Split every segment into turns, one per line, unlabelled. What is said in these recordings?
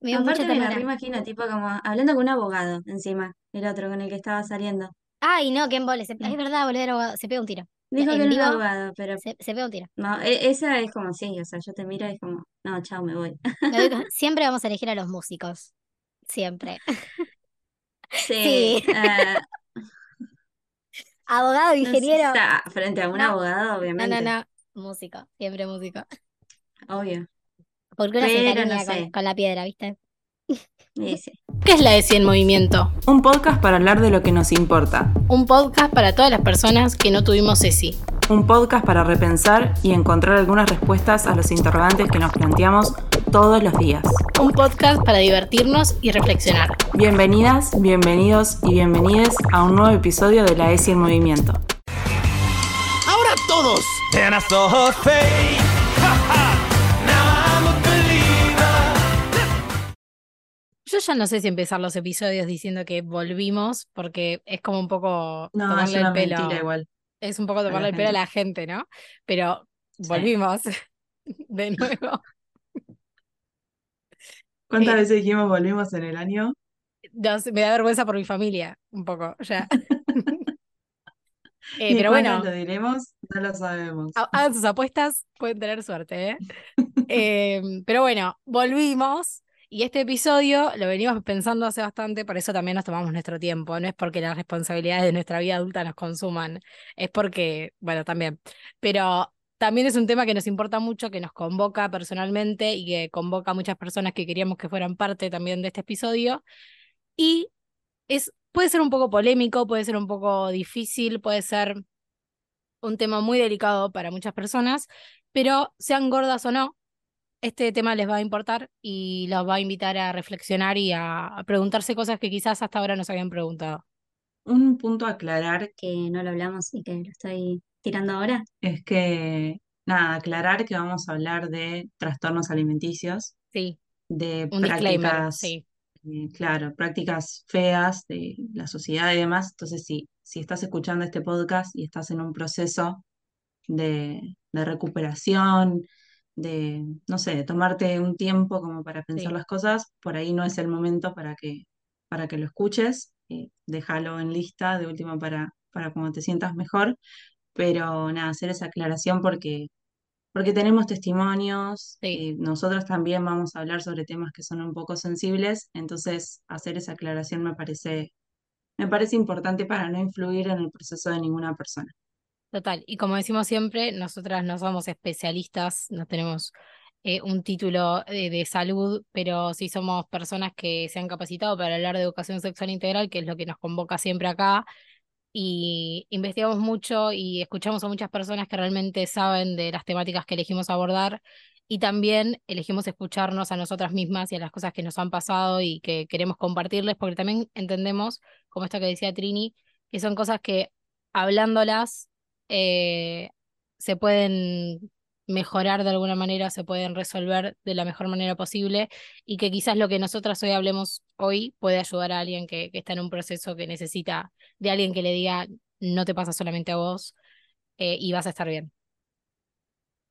Me dio mucha
Aparte me la
ternura.
reimagino, tipo como hablando con un abogado encima, el otro con el que estaba saliendo.
Ay, no, qué embole. se- Es
Eh,
verdad, boludo, era abogado. Se pega un tiro.
Dijo que
En
era un
vivo,
abogado, pero
se, se pega un tiro.
no, e- esa es como sí, o sea, yo te miro y es como, no, chao, me voy.
Me doy cu- Siempre vamos a elegir a los músicos. Siempre.
Sí,
Sí.
eh,
Abogado,
no sé,
ingeniero.
sea, frente a un
No,
abogado,
no, no,
obviamente,
no. Músico. Siempre músico.
obvio,
Porque uno se
no
encariña con,
sé,
con la piedra, ¿viste?
dice,
¿Qué es la ESI en movimiento?
Un podcast para hablar de lo que nos importa.
Un podcast para todas las personas que no tuvimos ESI.
Un podcast para repensar y encontrar algunas respuestas a los interrogantes que nos planteamos todos los días.
Un podcast para divertirnos y reflexionar.
Bienvenidas, bienvenidos y bienvenides a un nuevo episodio de la ESI en Movimiento.
Ahora todos.
Yo ya no sé si empezar los episodios diciendo que volvimos, porque es como un poco
No, es
tomarle el
una
pelo.
mentira igual.
Es un poco tomarle el pelo a la gente, ¿no? Pero
Sí.
volvimos de nuevo.
¿Cuántas
Eh,
veces dijimos volvimos en el año?
Me da vergüenza por mi familia, un poco, ya. Eh, pero bueno,
lo diremos, no lo sabemos.
ha- hagan sus apuestas, pueden tener suerte, ¿eh? Em, pero bueno, volvimos y este episodio lo venimos pensando hace bastante, por eso también nos tomamos nuestro tiempo. No es porque las responsabilidades de nuestra vida adulta nos consuman, es porque, bueno, también. Pero también es un tema que nos importa mucho, que nos convoca personalmente y que convoca a muchas personas que queríamos que fueran parte también de este episodio. Y es, puede ser un poco polémico, puede ser un poco difícil, puede ser un tema muy delicado para muchas personas, pero sean gordas o no, este tema les va a importar y los va a invitar a reflexionar y a, a preguntarse cosas que quizás hasta ahora no se habían preguntado.
Un punto a aclarar
que no lo hablamos y que lo estoy tirando ahora.
es que, nada, aclarar que vamos a hablar de trastornos alimenticios,
Sí,
de
un
prácticas,
sí,
eh, claro, prácticas feas de la sociedad y demás. Entonces, sí, si estás escuchando este podcast y estás en un proceso de, de recuperación, de, no sé, de tomarte un tiempo como para pensar
sí,
las cosas, por ahí no es el momento para que, para que lo escuches. eh, déjalo en lista de última para, para cuando te sientas mejor. Pero nada, hacer esa aclaración porque porque tenemos testimonios,
sí,
eh, nosotros también vamos a hablar sobre temas que son un poco sensibles, entonces hacer esa aclaración me parece, me parece importante para no influir en el proceso de ninguna persona.
Total. Y como decimos siempre, nosotras no somos especialistas, no tenemos eh, un título de, de salud, pero sí somos personas que se han capacitado para hablar de educación sexual integral, que es lo que nos convoca siempre acá y investigamos mucho y escuchamos a muchas personas que realmente saben de las temáticas que elegimos abordar y también elegimos escucharnos a nosotras mismas y a las cosas que nos han pasado y que queremos compartirles, porque también entendemos, como esto que decía Trini, que son cosas que hablándolas eh, se pueden mejorar de alguna manera, se pueden resolver de la mejor manera posible y que quizás lo que nosotras hoy hablemos hoy puede ayudar a alguien que, que está en un proceso que necesita de alguien que le diga, no te pasa solamente a vos eh, y vas a estar bien.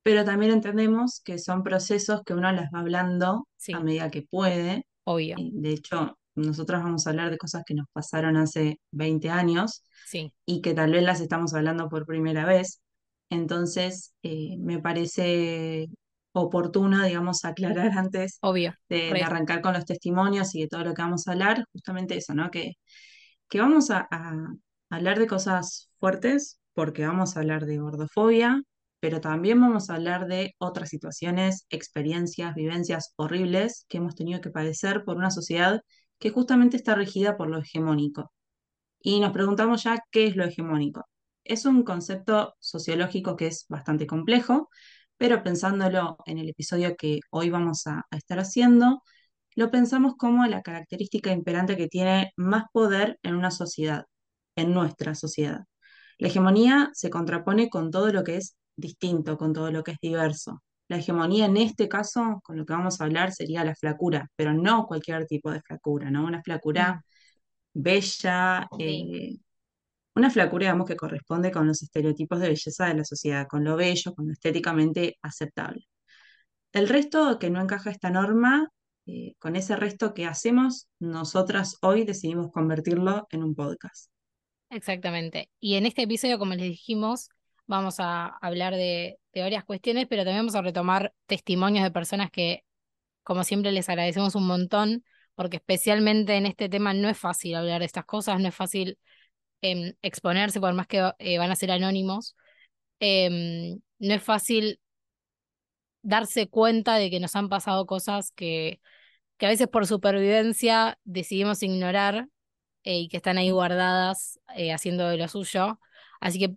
Pero también entendemos que son procesos que uno las va hablando a medida que puede.
obvio.
De hecho, nosotros vamos a hablar de cosas que nos pasaron hace 20 años
Sí,
y que tal vez las estamos hablando por primera vez. Entonces, eh, me parece oportuno, digamos, aclarar antes
obvio.
de, arrancar con los testimonios y de todo lo que vamos a hablar, justamente eso, ¿no? Que, que vamos a, a hablar de cosas fuertes, porque vamos a hablar de gordofobia, pero también vamos a hablar de otras situaciones, experiencias, vivencias horribles que hemos tenido que padecer por una sociedad que justamente está regida por lo hegemónico. Y nos preguntamos ya qué es lo hegemónico. Es un concepto sociológico que es bastante complejo, pero pensándolo en el episodio que hoy vamos a, estar haciendo, lo pensamos como la característica imperante que tiene más poder en una sociedad, en nuestra sociedad. La hegemonía se contrapone con todo lo que es distinto, con todo lo que es diverso. La hegemonía en este caso, con lo que vamos a hablar, sería la flacura, pero no cualquier tipo de flacura, ¿no? Una
mm,
flacura bella,
sí,
eh, una flacura, digamos, que corresponde con los estereotipos de belleza de la sociedad, con lo bello, con lo estéticamente aceptable. El resto que no encaja esta norma eh, con ese resto que hacemos, nosotras hoy decidimos convertirlo en un podcast.
Exactamente. Y en este episodio, como les dijimos, vamos a hablar de, de varias cuestiones, pero también vamos a retomar testimonios de personas que, como siempre, les agradecemos un montón, porque especialmente en este tema no es fácil hablar de estas cosas, no es fácil em, exponerse, por más que eh, van a ser anónimos. Em, no es fácil darse cuenta de que nos han pasado cosas que, que a veces por supervivencia decidimos ignorar eh, y que están ahí guardadas eh, haciendo de lo suyo. Así que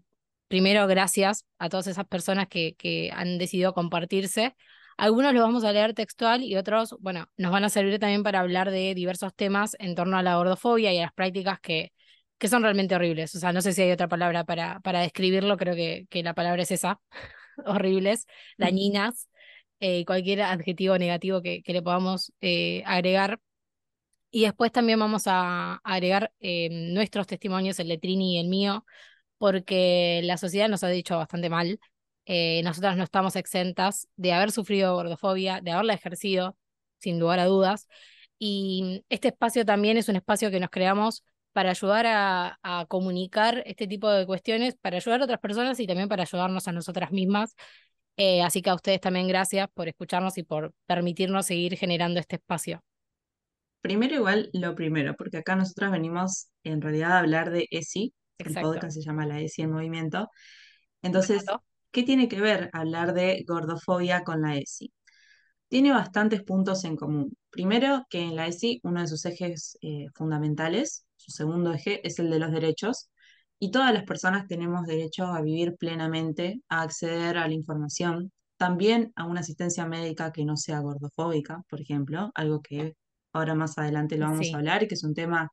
primero gracias a todas esas personas que, que han decidido compartirse. Algunos los vamos a leer textual y otros, bueno, nos van a servir también para hablar de diversos temas en torno a la gordofobia y a las prácticas que, que son realmente horribles. O sea, no sé si hay otra palabra para, para describirlo, creo que, que la palabra es esa, horribles, dañinas, eh, cualquier adjetivo negativo que, que le podamos eh, agregar. Y después también vamos a agregar eh, nuestros testimonios, el de Trini y el mío, porque la sociedad nos ha dicho bastante mal. Eh, nosotras no estamos exentas de haber sufrido gordofobia, de haberla ejercido, sin lugar a dudas. Y este espacio también es un espacio que nos creamos para ayudar a, comunicar este tipo de cuestiones, para ayudar a otras personas y también para ayudarnos a nosotras mismas. Eh, así que a ustedes también gracias por escucharnos y por permitirnos seguir generando este espacio.
Primero igual lo primero, porque acá nosotras venimos en realidad a hablar de ESI, el
Exacto.
podcast se llama La ESI en Movimiento. Entonces. ¿qué tiene que ver hablar de gordofobia con la ESI? Tiene bastantes puntos en común. Primero, que en la ESI uno de sus ejes eh, fundamentales, su segundo eje, es el de los derechos, y todas las personas tenemos derecho a vivir plenamente, a acceder a la información, también a una asistencia médica que no sea gordofóbica, por ejemplo, algo que ahora más adelante lo vamos
Sí.
a hablar y que es un tema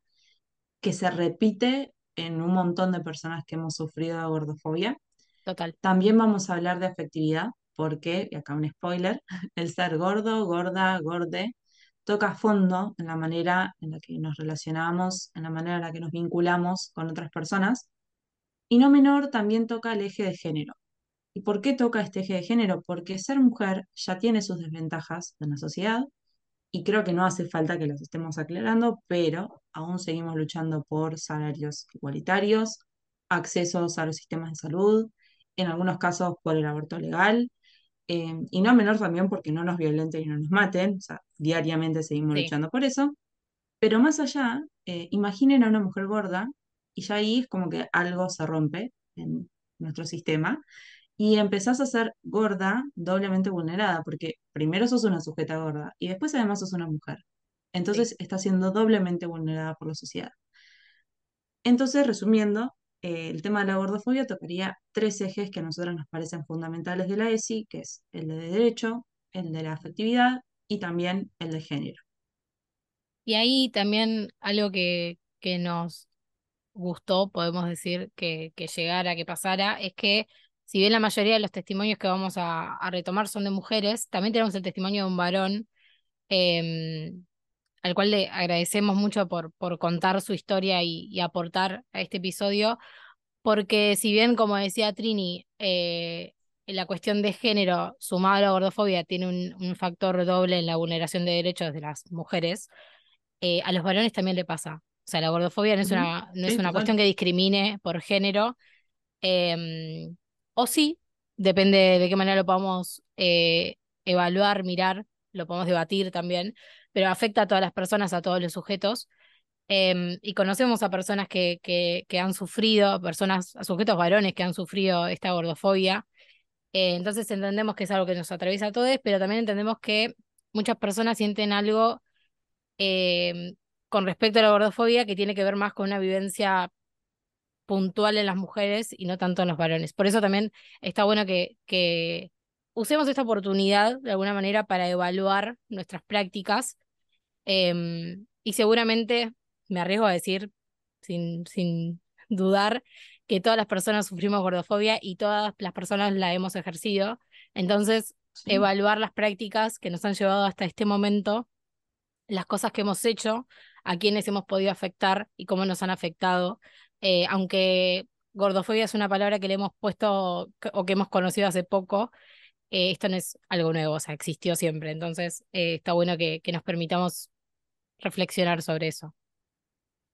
que se repite en un montón de personas que hemos sufrido gordofobia.
Total.
También vamos a hablar de afectividad, porque, y acá un spoiler, el ser gordo, gorda, gorde, toca fondo en la manera en la que nos relacionamos, en la manera en la que nos vinculamos con otras personas. Y no menor, también toca el eje de género. ¿Y por qué toca este eje de género? Porque ser mujer ya tiene sus desventajas en la sociedad y creo que no hace falta que las estemos aclarando, pero aún seguimos luchando por salarios igualitarios, accesos a los sistemas de salud, en algunos casos por el aborto legal, eh, y no menor también porque no nos violenten y no nos maten, o sea, diariamente seguimos
Sí.
luchando por eso, pero más allá, eh, imaginen a una mujer gorda y ya ahí es como que algo se rompe en nuestro sistema y empezás a ser gorda, doblemente vulnerada, porque primero sos una sujeta gorda y después además sos una mujer. Entonces estás siendo doblemente vulnerada por la sociedad. Entonces, resumiendo, eh, el tema de la gordofobia tocaría tres ejes que a nosotros nos parecen fundamentales de la ESI, que es el de derecho, el de la afectividad y también el de género.
Y ahí también algo que, que nos gustó, podemos decir, que, que llegara, que pasara, es que si bien la mayoría de los testimonios que vamos a, a retomar son de mujeres, también tenemos el testimonio de un varón, em, al cual le agradecemos mucho por, por contar su historia y, y aportar a este episodio, porque si bien, como decía Trini, eh, la cuestión de género sumada a la gordofobia tiene un, un factor doble en la vulneración de derechos de las mujeres, eh, a los varones también le pasa. O sea, la gordofobia no es una, no es una cuestión que discrimine por género, o sí, depende de qué manera lo podamos eh, evaluar, mirar, lo podemos debatir también, pero afecta a todas las personas, a todos los sujetos. Em, y conocemos a personas que, que, que han sufrido, personas, a sujetos varones que han sufrido esta gordofobia. Eh, entonces entendemos que es algo que nos atraviesa a todos, pero también entendemos que muchas personas sienten algo em, con respecto a la gordofobia que tiene que ver más con una vivencia puntual en las mujeres y no tanto en los varones. Por eso también está bueno que, que usemos esta oportunidad de alguna manera para evaluar nuestras prácticas em, y seguramente me arriesgo a decir, sin, sin dudar, que todas las personas sufrimos gordofobia y todas las personas la hemos ejercido. Entonces,
Sí.
evaluar las prácticas que nos han llevado hasta este momento, las cosas que hemos hecho, a quienes hemos podido afectar y cómo nos han afectado. Eh, aunque gordofobia es una palabra que le hemos puesto o que hemos conocido hace poco, eh, esto no es algo nuevo, o sea, existió siempre. Entonces, eh, está bueno que, que nos permitamos reflexionar sobre eso.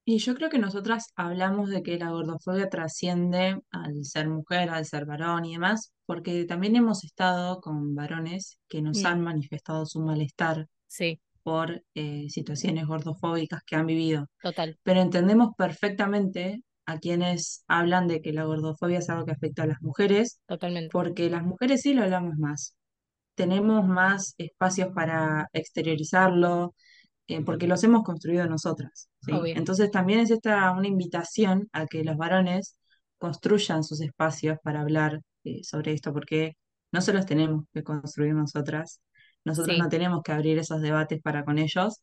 Y yo creo que nosotras hablamos de que la gordofobia trasciende al ser mujer, al ser varón y demás, porque también hemos estado con varones que nos
Mm.
han manifestado su malestar
Sí,
por eh, situaciones gordofóbicas que han vivido.
total,
Pero entendemos perfectamente a quienes hablan de que la gordofobia es algo que afecta a las mujeres,
totalmente.
porque las mujeres sí lo hablamos más. Tenemos más espacios para exteriorizarlo, eh, porque los hemos construido nosotras, ¿sí? Entonces también es esta una invitación a que los varones construyan sus espacios para hablar eh, sobre esto, porque no se los tenemos que construir nosotras, nosotros
Sí,
no tenemos que abrir esos debates para con ellos,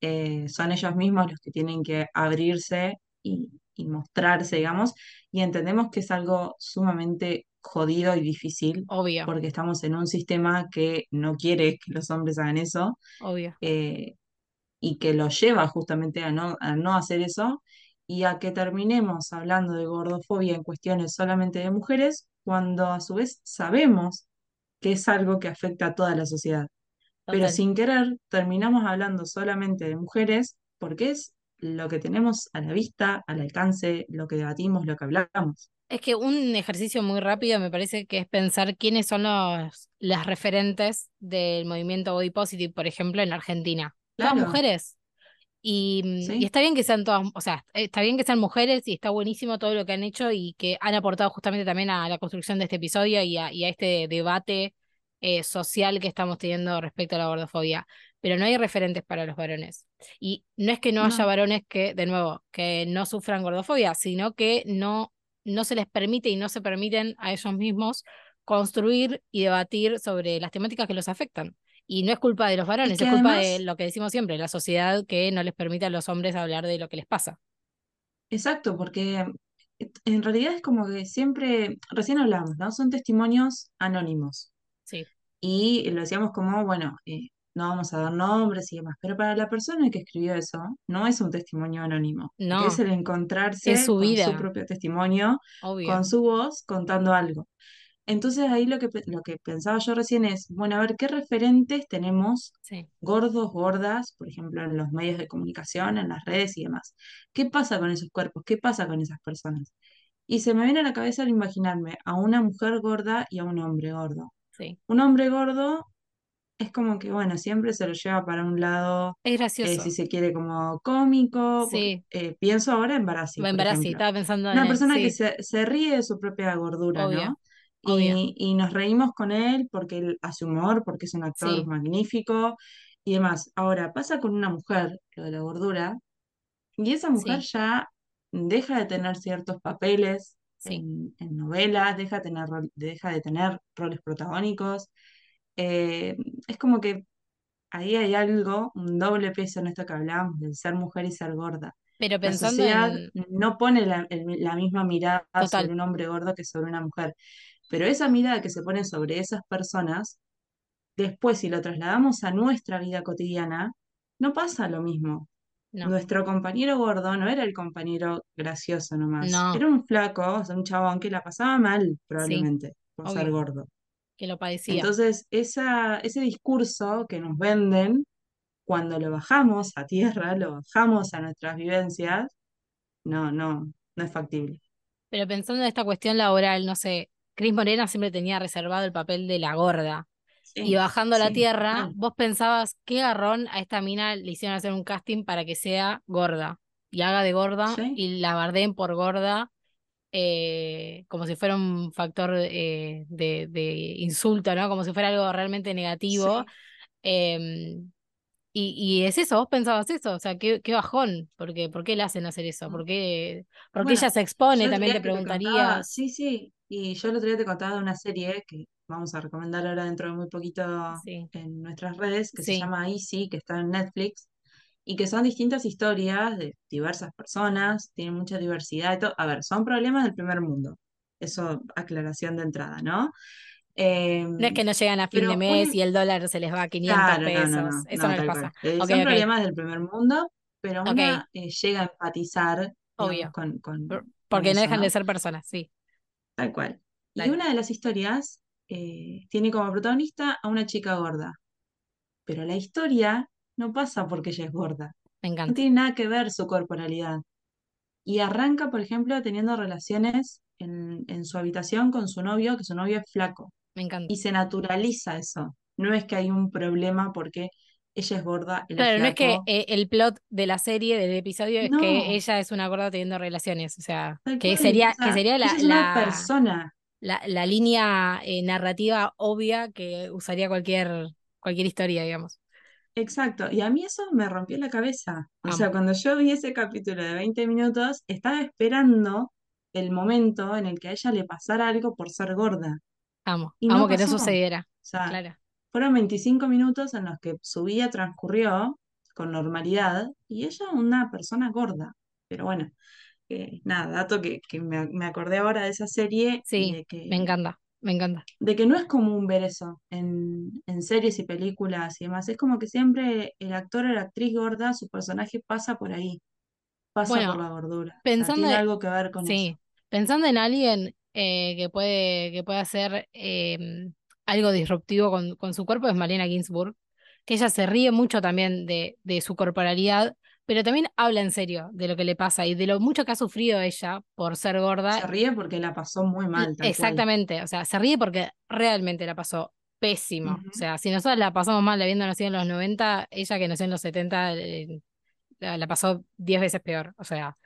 eh, son ellos mismos los que tienen que abrirse y, y mostrarse, digamos, y entendemos que es algo sumamente jodido y difícil,
obvio,
porque estamos en un sistema que no quiere que los hombres hagan eso.
obvio.
eh, y que lo lleva justamente a no, a no hacer eso y a que terminemos hablando de gordofobia en cuestiones solamente de mujeres, cuando a su vez sabemos que es algo que afecta a toda la sociedad. Pero sin querer terminamos hablando solamente de mujeres porque es lo que tenemos a la vista, al alcance, lo que debatimos, lo que hablamos.
Es que un ejercicio muy rápido me parece que es pensar quiénes son los, las referentes del movimiento body positive, por ejemplo, en Argentina. Todas
Claro,
mujeres. Y, mm, y está bien que sean todas, o sea, está bien que sean mujeres y está buenísimo todo lo que han hecho y que han aportado justamente también a la construcción de este episodio y a, y a este debate eh, social que estamos teniendo respecto a la gordofobia. Pero no hay referentes para los varones. Y no es que no haya varones que, de nuevo, que no sufran gordofobia, sino que no, no se les permite y no se permiten a ellos mismos construir y debatir sobre las temáticas que los afectan. Y no es culpa de los
es
varones, es culpa de lo que decimos siempre, la sociedad que no les permite a los hombres hablar de lo que les pasa.
Exacto, porque en realidad es como que siempre, recién hablamos, ¿no? Son testimonios anónimos.
Sí,
Y lo decíamos como, bueno, eh, no vamos a dar nombres y demás, pero para la persona que escribió eso, no es un testimonio anónimo, porque es
no,
el
es
encontrarse
su
con su propio testimonio,
obvio.
con su voz, contando algo. Entonces ahí lo que, lo que pensaba yo recién es, bueno, a ver, ¿qué referentes tenemos
Sí,
gordos, gordas, por ejemplo, en los medios de comunicación, en las redes y demás? ¿Qué pasa con esos cuerpos? ¿Qué pasa con esas personas? Y se me viene a la cabeza al imaginarme a una mujer gorda y a un hombre gordo.
sí.
Un hombre gordo es como que, bueno, siempre se lo lleva para un lado,
Es
eh, si
gracioso.
se quiere, como cómico, porque
Sí,
eh, pienso ahora en Barassi,
estaba pensando en
Una
él,
persona que se, se ríe de su propia gordura,
obvio,
¿no?
obvio.
Y, y nos reímos con él porque él hace humor, porque es un actor
Sí,
magnífico y demás. Ahora, pasa con una mujer, lo de la gordura, y esa mujer
sí,
ya deja de tener ciertos papeles
sí.
en, en novelas, deja de tener, deja de tener roles protagónicos. Eh, es como que ahí hay algo, un doble peso en esto que hablábamos, del ser mujer y ser gorda.
Pero
La
pensando
sociedad
en,
no pone la, el- la misma mirada sobre un hombre gordo que sobre una mujer, pero esa mirada que se pone sobre esas personas, después si lo trasladamos a nuestra vida cotidiana, no pasa lo mismo.
no,
Nuestro compañero gordo no era el compañero gracioso nomás,
no,
era un flaco, o sea, un chabón que la pasaba mal
sí,
probablemente por ser gordo.
Que lo padecía.
Entonces, esa, ese discurso que nos venden, cuando lo bajamos a tierra, lo bajamos a nuestras vivencias, no, no, no es factible.
Pero pensando en esta cuestión laboral, no sé, Cris Morena siempre tenía reservado el papel de la gorda. Y bajando a la tierra, vos pensabas qué garrón a esta mina le hicieron hacer un casting para que sea gorda. Y haga de gorda
Sí,
y la bardeen por gorda, eh, como si fuera un factor eh, de, de insulto, ¿no? Como si fuera algo realmente negativo.
sí.
Em, y, y es eso, vos pensabas eso, o sea, qué, qué bajón, porque ¿por qué le hacen hacer eso? ¿Por qué, por qué ella
Bueno,
se expone? También te
contaba,
preguntarías.
sí, sí, y yo el otro día te contaba de una serie que vamos a recomendar ahora dentro de muy poquito
Sí,
en nuestras redes, que se llama Easy, que está en Netflix, y que son distintas historias de diversas personas, tienen mucha diversidad y todo. A ver, son problemas del primer mundo, eso aclaración de entrada, ¿no?
no es que
Em,
no llegan a fin de mes
un,
y el dólar se les va a 500
claro, no,
pesos,
no,
eso
no,
les pasa.
Eh, son problemas del primer mundo, pero
ok,
una eh, llega a empatizar, digamos,
obvio,
con, con,
por-
con
porque no
eso,
dejan de ser personas, sí,
Tal cual. Y una de las historias eh, tiene como protagonista a una chica gorda. Pero la historia no pasa porque ella es gorda.
Me
No
encanta.
tiene nada que ver su corporalidad. Y arranca, por ejemplo, teniendo relaciones en, en su habitación con su novio, que su novio es flaco.
Me encanta.
Y se naturaliza eso. No es que hay un problema porque ella es gorda, es
Claro, no es que
flaco.
eh, el plot de la serie, del episodio, es
No.
que ella es una gorda teniendo relaciones. O sea,
Tal
que
cual,
sería,
o sea,
que sería la,
ella es una persona.
la, la línea eh, narrativa obvia que usaría cualquier, cualquier historia, digamos.
Exacto, y a mí eso me rompió la cabeza. O sea, cuando yo vi ese capítulo de 20 minutos, estaba esperando el momento en el que a ella le pasara algo por ser gorda.
Amo.
Y no
Amo que no sucediera.
O sea,
Claro.
fueron 25 minutos en los que su vida transcurrió con normalidad y ella una persona gorda. Pero bueno, eh, nada, dato que, que me, me acordé ahora de esa serie y
Sí,
de que,
me encanta. Me encanta.
de que no es común ver eso en, en series y películas y demás. Es como que siempre el actor o la actriz gorda, su personaje pasa por ahí, pasa por la gordura. O sea,
pensando,
tiene
e-
algo que ver con eso.
sí, pensando en alguien eh, que puede, que puede hacer em, algo disruptivo con, con su cuerpo es Malena Ginsburg, que ella se ríe mucho también de, de su corporalidad, pero también habla en serio de lo que le pasa y de lo mucho que ha sufrido ella por ser gorda.
Se ríe porque la pasó muy mal, tal cual.
Exactamente, o sea, se ríe porque realmente la pasó pésimo. O sea, si nosotros la pasamos mal habiendo nacido en los 90, ella que nació en los 70 eh, la, la pasó 10 veces peor. O sea,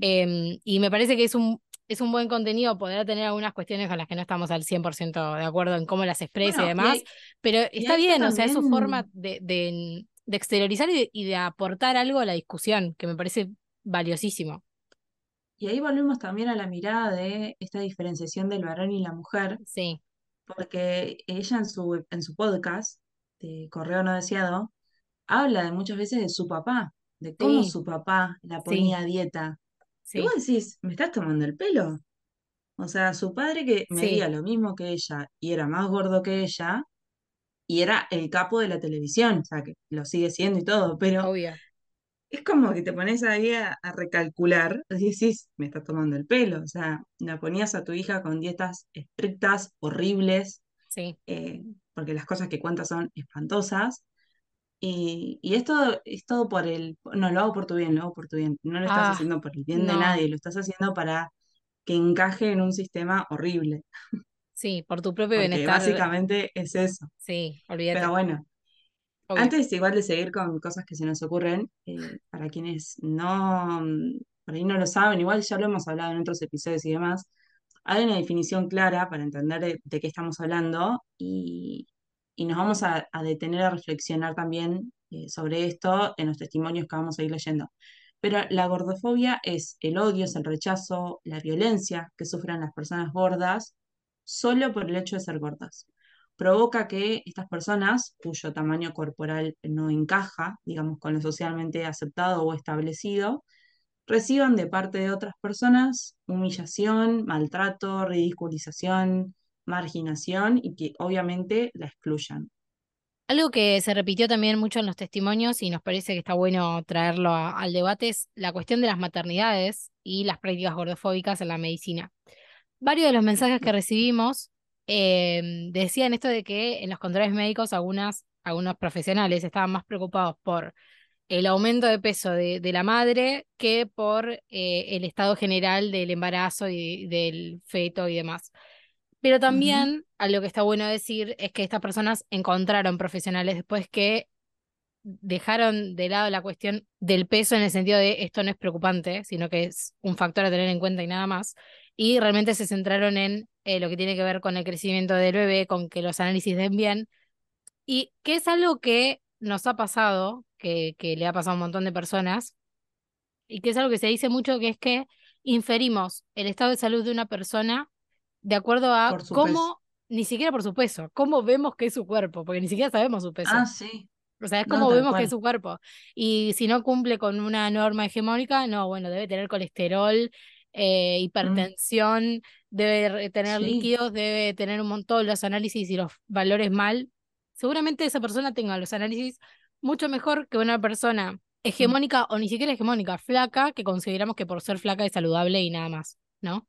em, y me parece que es un, es un buen contenido, podrá tener algunas cuestiones con las que no estamos al 100% de acuerdo en cómo las expresa y
Bueno, y
demás, pero
y
está bien, o sea, es su forma de, de exteriorizar y de, y de aportar algo a la discusión, que me parece valiosísimo.
y ahí volvemos también a la mirada de esta diferenciación del varón y la mujer,
Sí,
porque ella en su, en su podcast de Correo No Deseado habla de muchas veces de su papá, de cómo
sí,
su papá la
sí,
ponía a dieta. Y vos
sí,
decís, ¿me estás tomando el pelo? O sea, su padre que medía
sí,
lo mismo que ella y era más gordo que ella y era el capo de la televisión, o sea, que lo sigue siendo y todo, pero
obvio.
es como que te pones ahí a, a recalcular y decís, me está tomando el pelo, o sea, la ponías a tu hija con dietas estrictas, horribles,
Sí,
eh, porque las cosas que cuenta son espantosas. Y, y esto es todo por el, no, lo hago por tu bien, lo hago por tu bien. No lo estás
ah,
haciendo por el bien de nadie, lo estás haciendo para que encaje en un sistema horrible,
sí, por tu propio
porque
bienestar,
básicamente es eso.
sí,
Pero
olvídate,
bueno,
obvio.
antes igual de seguir con cosas que se nos ocurren, eh, para quienes no, mm, por ahí no lo saben, igual ya lo hemos hablado en otros episodios y demás, hay una definición clara para entender de, de qué estamos hablando y, y nos vamos a, a detener a reflexionar también eh, sobre esto en los testimonios que vamos a ir leyendo. Pero la gordofobia es el odio, es el rechazo, la violencia que sufren las personas gordas solo por el hecho de ser gordas. Provoca que estas personas, cuyo tamaño corporal no encaja, digamos, con lo socialmente aceptado o establecido, reciban de parte de otras personas humillación, maltrato, ridiculización, marginación y que obviamente la excluyan.
Algo que se repitió también mucho en los testimonios y nos parece que está bueno traerlo al debate es la cuestión de las maternidades y las prácticas gordofóbicas en la medicina. Varios de los mensajes que recibimos eh, decían esto de que en los controles médicos algunas, algunos profesionales estaban más preocupados por el aumento de peso de, de la madre que por eh, el estado general del embarazo y del feto y demás. Pero también algo que está bueno decir es que estas personas encontraron profesionales después que dejaron de lado la cuestión del peso en el sentido de esto no es preocupante, sino que es un factor a tener en cuenta y nada más, y realmente se centraron en eh, lo que tiene que ver con el crecimiento del bebé, con que los análisis den bien, y que es algo que nos ha pasado, que, que le ha pasado a un montón de personas, y que es algo que se dice mucho, que es que inferimos el estado de salud de una persona de acuerdo a cómo,
peso.
ni siquiera por su peso, cómo vemos que es su cuerpo, porque ni siquiera sabemos su peso.
Ah, sí.
O sea, es como vemos que es su cuerpo. Y si no cumple con una norma hegemónica, no, bueno, debe tener colesterol, eh,
Mm,
hipertensión, debe tener
sí.
líquidos, debe tener un montón los análisis y los valores mal. Seguramente esa persona tenga los análisis mucho mejor que una persona
Mm.
hegemónica o ni siquiera hegemónica, flaca, que consideramos que por ser flaca es saludable y nada más, ¿no?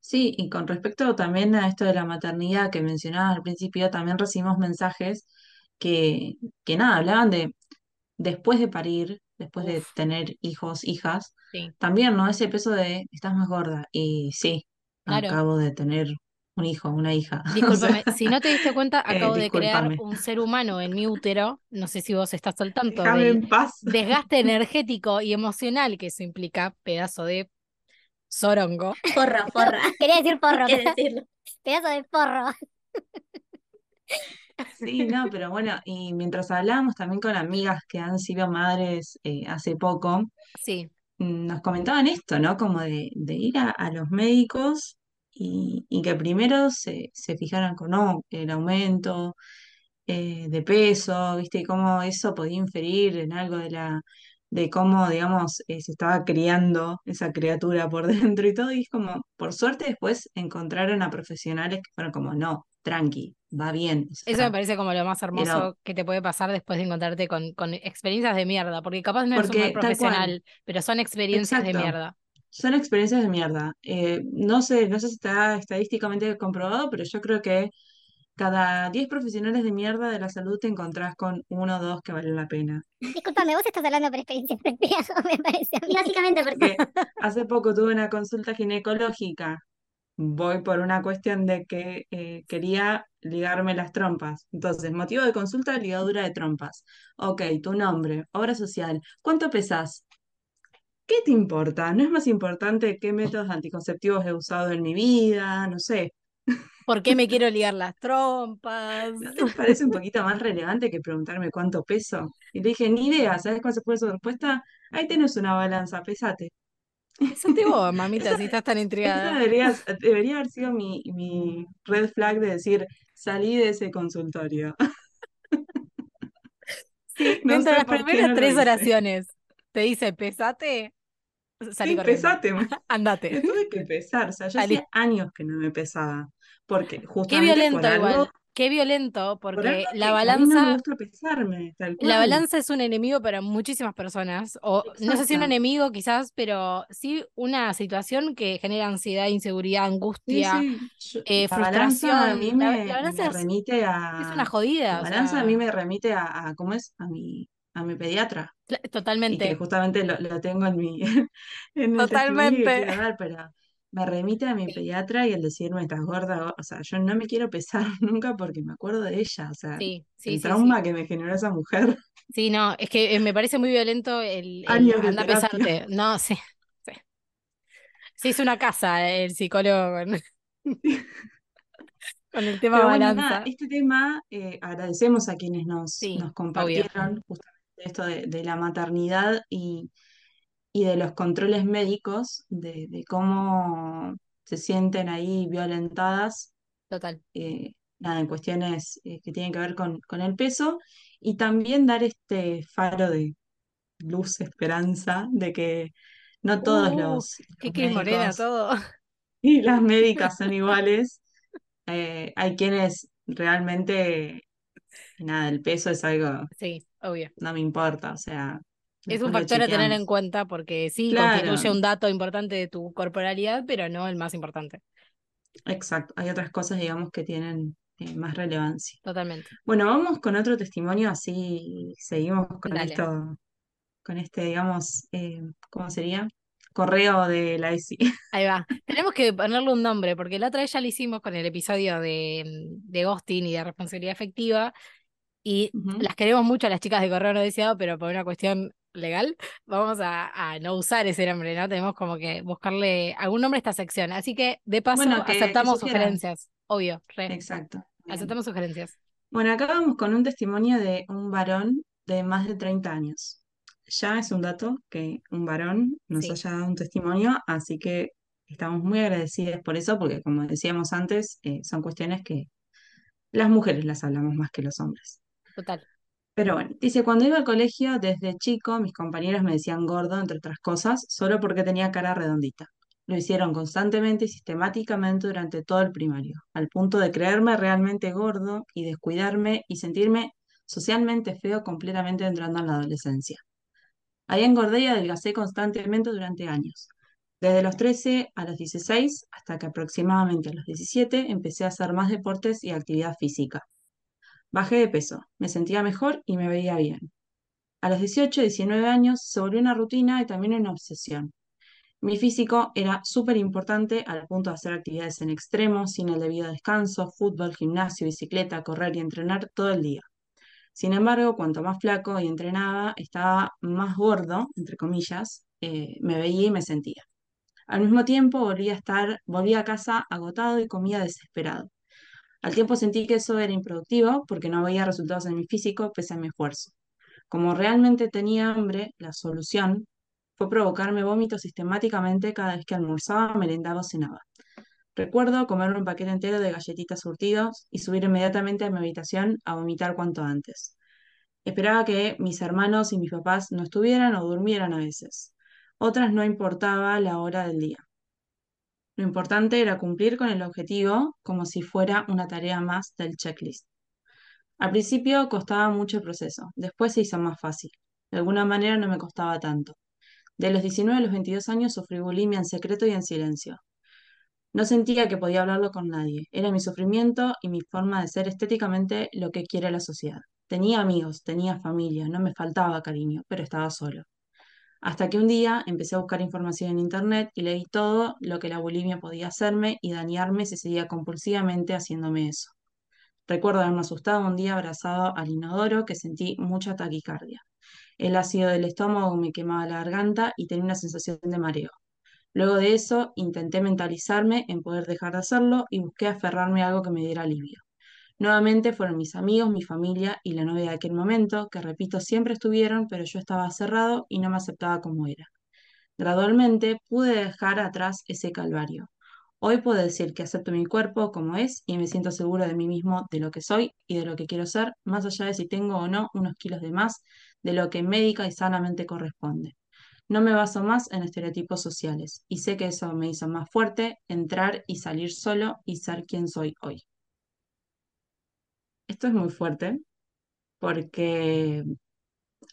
Sí, y con respecto también a esto de la maternidad que mencionabas al principio, también recibimos mensajes que, que nada, hablaban de después de parir, después de tener hijos, hijas,
sí,
también, ¿no? Ese peso de estás más gorda. Y sí,
claro.
acabo de tener un hijo, una hija. O sea,
Discúlpame, si no te diste cuenta,
eh,
acabo de crear un ser humano en mi útero, no sé si vos estás al tanto del
en paz.
desgaste energético y emocional que eso implica, pedazo de sorongo.
Forra, forra.
Quería decir porro,
Hay que decirlo.
pedazo de porro.
Sí, no, pero bueno, y mientras hablábamos también con amigas que han sido madres eh, hace poco,
Sí,
nos comentaban esto, ¿no? Como de, de ir a, a los médicos y, y que primero se, se fijaran con no, el aumento eh, de peso, ¿viste? Y cómo eso podía inferir en algo de la, de cómo, digamos, eh, se estaba criando esa criatura por dentro y todo. Y es como, por suerte después encontraron a profesionales que fueron como, no, tranqui, va bien. O
eso me parece como lo más
pero,
hermoso que te puede pasar después de encontrarte con, con experiencias de mierda, porque capaz no eres un mal
porque tal cual,
profesional, pero son experiencias de mierda.
Son experiencias de mierda. Eh, no sé, no sé si está estadísticamente comprobado, pero yo creo que cada 10 profesionales de mierda de la salud te encontrás con uno o dos que valen la pena.
Disculpame, vos estás hablando por experiencia propia, me parece a
Y
mí.
básicamente porque
Porque hace poco tuve una consulta ginecológica. Voy por una cuestión de que eh, quería ligarme las trompas. Entonces, motivo de consulta, ligadura de trompas. Ok, tu nombre, obra social. ¿Cuánto pesás? ¿Qué te importa? ¿No es más importante qué métodos anticonceptivos he usado en mi vida? No sé.
¿Por qué me quiero ligar las trompas?
¿No te parece un poquito más relevante que preguntarme cuánto peso? Y le dije, ni idea, ¿sabes cuál fue su respuesta? Ahí tenés una balanza, pesate.
Pesate vos, mamita,
Esa,
si estás tan intrigada.
debería, debería haber sido mi, mi red flag de decir, salí de ese consultorio.
Sí,
No
dentro de las
por qué
primeras
no
tres oraciones te dice, pesate, salí
Sí, pesate.
Andate.
me tuve que pesar. O sea, yo hacía años que no me pesaba. Porque
Qué
justamente por
violento
algo,
igual. Qué violento,
por
porque la
que a mí no me
balanza,
gusta pesarme, tal
la
cual.
balanza es un enemigo para muchísimas personas. O no sé si un enemigo quizás, pero sí una situación que genera ansiedad, inseguridad,
Sí,
angustia,
sí. Yo-
eh,
la balanza a
frustración.
mí
La, la
me,
balanza es,
remite
es
a.
una jodida,
La balanza a mí me remite a, a ¿cómo es? A mi, a mi pediatra.
cla-
y que
totalmente,
justamente lo, lo tengo en mi en el
totalmente.
pero me remite a mi
Sí,
pediatra y el decirme estás gorda, go-". o sea, yo no me quiero pesar nunca porque me acuerdo de ella, o sea,
sí, sí,
el
sí, sí.
trauma que me generó esa mujer,
Sí, no, es que eh, me parece muy violento el, el anda pesarte. No, sí, sí. Se hizo una casa el psicólogo con, con el tema
Pero bueno, nada,
balanza.
este tema eh, agradecemos a quienes nos,
Sí,
nos
obvio,
compartieron justamente esto de, de la maternidad y, y de los controles médicos, de, de cómo se sienten ahí violentadas
total.
eh, nada, en cuestiones eh, que tienen que ver con, con el peso y también dar este faro de luz, esperanza, de que no todos
Uh,
los,
qué Cris Morena todo.
y las médicas son iguales. Eh, hay quienes realmente, nada, el peso es algo,
Sí, obvio.
no me importa, o sea,
Es un factor a tener en cuenta porque sí,
Claro,
constituye un dato importante de tu corporalidad, pero no el más importante.
exacto. Hay otras cosas, digamos, que tienen eh, más relevancia.
Totalmente.
Bueno, vamos con otro testimonio, así seguimos con
Dale.
esto, con este, digamos, eh, ¿cómo sería? Correo de la ESI.
Ahí va. Tenemos que ponerle un nombre, porque la otra vez ya lo hicimos con el episodio de, de ghosting y de responsabilidad afectiva, y las queremos mucho a las chicas de correo no deseado, pero por una cuestión legal, vamos a, a no usar ese nombre, ¿no? Tenemos como que buscarle algún nombre a esta sección. Así que, de paso,
Bueno, que, que
aceptamos sugerencias. Obvio, re.
Exacto. Bien.
Aceptamos sugerencias.
Bueno, acá vamos con un testimonio de un varón de más de 30 años. Ya es un dato que un varón nos
Sí,
haya dado un testimonio, así que estamos muy agradecidas por eso, porque como decíamos antes, eh, son cuestiones que las mujeres las hablamos más que los hombres.
total.
Pero bueno, dice, cuando iba al colegio desde chico, mis compañeros me decían gordo, entre otras cosas, solo porque tenía cara redondita. Lo hicieron constantemente y sistemáticamente durante todo el primario, al punto de creerme realmente gordo y descuidarme y sentirme socialmente feo completamente entrando en la adolescencia. Ahí engordé y adelgacé constantemente durante años. Desde los 13 a los 16 hasta que aproximadamente a los 17 empecé a hacer más deportes y actividad física. Bajé de peso, me sentía mejor y me veía bien. A los 18, 19 años se volvió una rutina y también una obsesión. Mi físico era súper importante al punto de hacer actividades en extremo, sin el debido descanso, fútbol, gimnasio, bicicleta, correr y entrenar todo el día. Sin embargo, cuanto más flaco y entrenaba, estaba más gordo, entre comillas, eh, me veía y me sentía. Al mismo tiempo, volví a estar, volví a casa agotado y comía desesperado. Al tiempo sentí que eso era improductivo porque no veía resultados en mi físico pese a mi esfuerzo. Como realmente tenía hambre, la solución fue provocarme vómitos sistemáticamente cada vez que almorzaba, merendaba o cenaba. Recuerdo comerme un paquete entero de galletitas surtidos y subir inmediatamente a mi habitación a vomitar cuanto antes. Esperaba que mis hermanos y mis papás no estuvieran o durmieran a veces. Otras no importaba la hora del día. Lo importante era cumplir con el objetivo como si fuera una tarea más del checklist. Al principio costaba mucho el proceso, después se hizo más fácil. De alguna manera no me costaba tanto. De los 19 a los 22 años sufrí bulimia en secreto y en silencio. No sentía que podía hablarlo con nadie. Era mi sufrimiento y mi forma de ser estéticamente lo que quiere la sociedad. Tenía amigos, tenía familia, no me faltaba cariño, pero estaba solo. Hasta que un día empecé a buscar información en internet y leí todo lo que la bulimia podía hacerme y dañarme si seguía compulsivamente haciéndome eso. Recuerdo haberme asustado un día abrazado al inodoro que sentí mucha taquicardia. El ácido del estómago me quemaba la garganta y tenía una sensación de mareo. Luego de eso, intenté mentalizarme en poder dejar de hacerlo y busqué aferrarme a algo que me diera alivio. Nuevamente fueron mis amigos, mi familia y la novia de aquel momento, que repito, siempre estuvieron, pero yo estaba cerrado y no me aceptaba como era. Gradualmente pude dejar atrás ese calvario. Hoy puedo decir que acepto mi cuerpo como es y me siento seguro de mí mismo, de lo que soy y de lo que quiero ser, más allá de si tengo o no unos kilos de más de lo que médica y sanamente corresponde. No me baso más en estereotipos sociales y sé que eso me hizo más fuerte entrar y salir solo y ser quien soy hoy. Esto es muy fuerte porque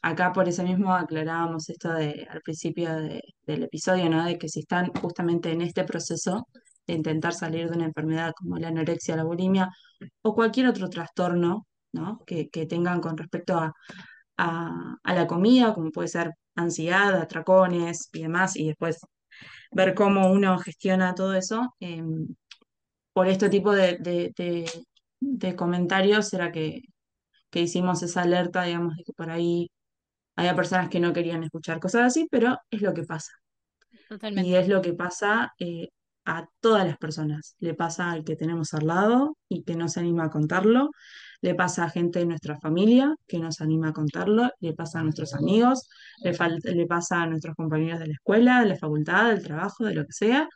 acá por eso mismo aclarábamos esto de, al principio de- del episodio, ¿no? De que si están justamente en este proceso de intentar salir de una enfermedad como la anorexia, la bulimia o cualquier otro trastorno, ¿no? Que, que tengan con respecto a, a, la comida, como puede ser ansiedad, atracones y demás, y después ver cómo uno gestiona todo eso, em, por este tipo de- de comentarios era que, que hicimos esa alerta, digamos, de que por ahí había personas que no querían escuchar cosas así, pero es lo que pasa. Y es lo que pasa eh, a todas las personas. Le pasa al que tenemos al lado y que no se anima a contarlo. Le pasa a gente de nuestra familia que no se anima a contarlo. Le pasa a nuestros amigos. Le, le pasa a nuestros compañeros de la escuela, de la facultad, del trabajo, de lo que sea.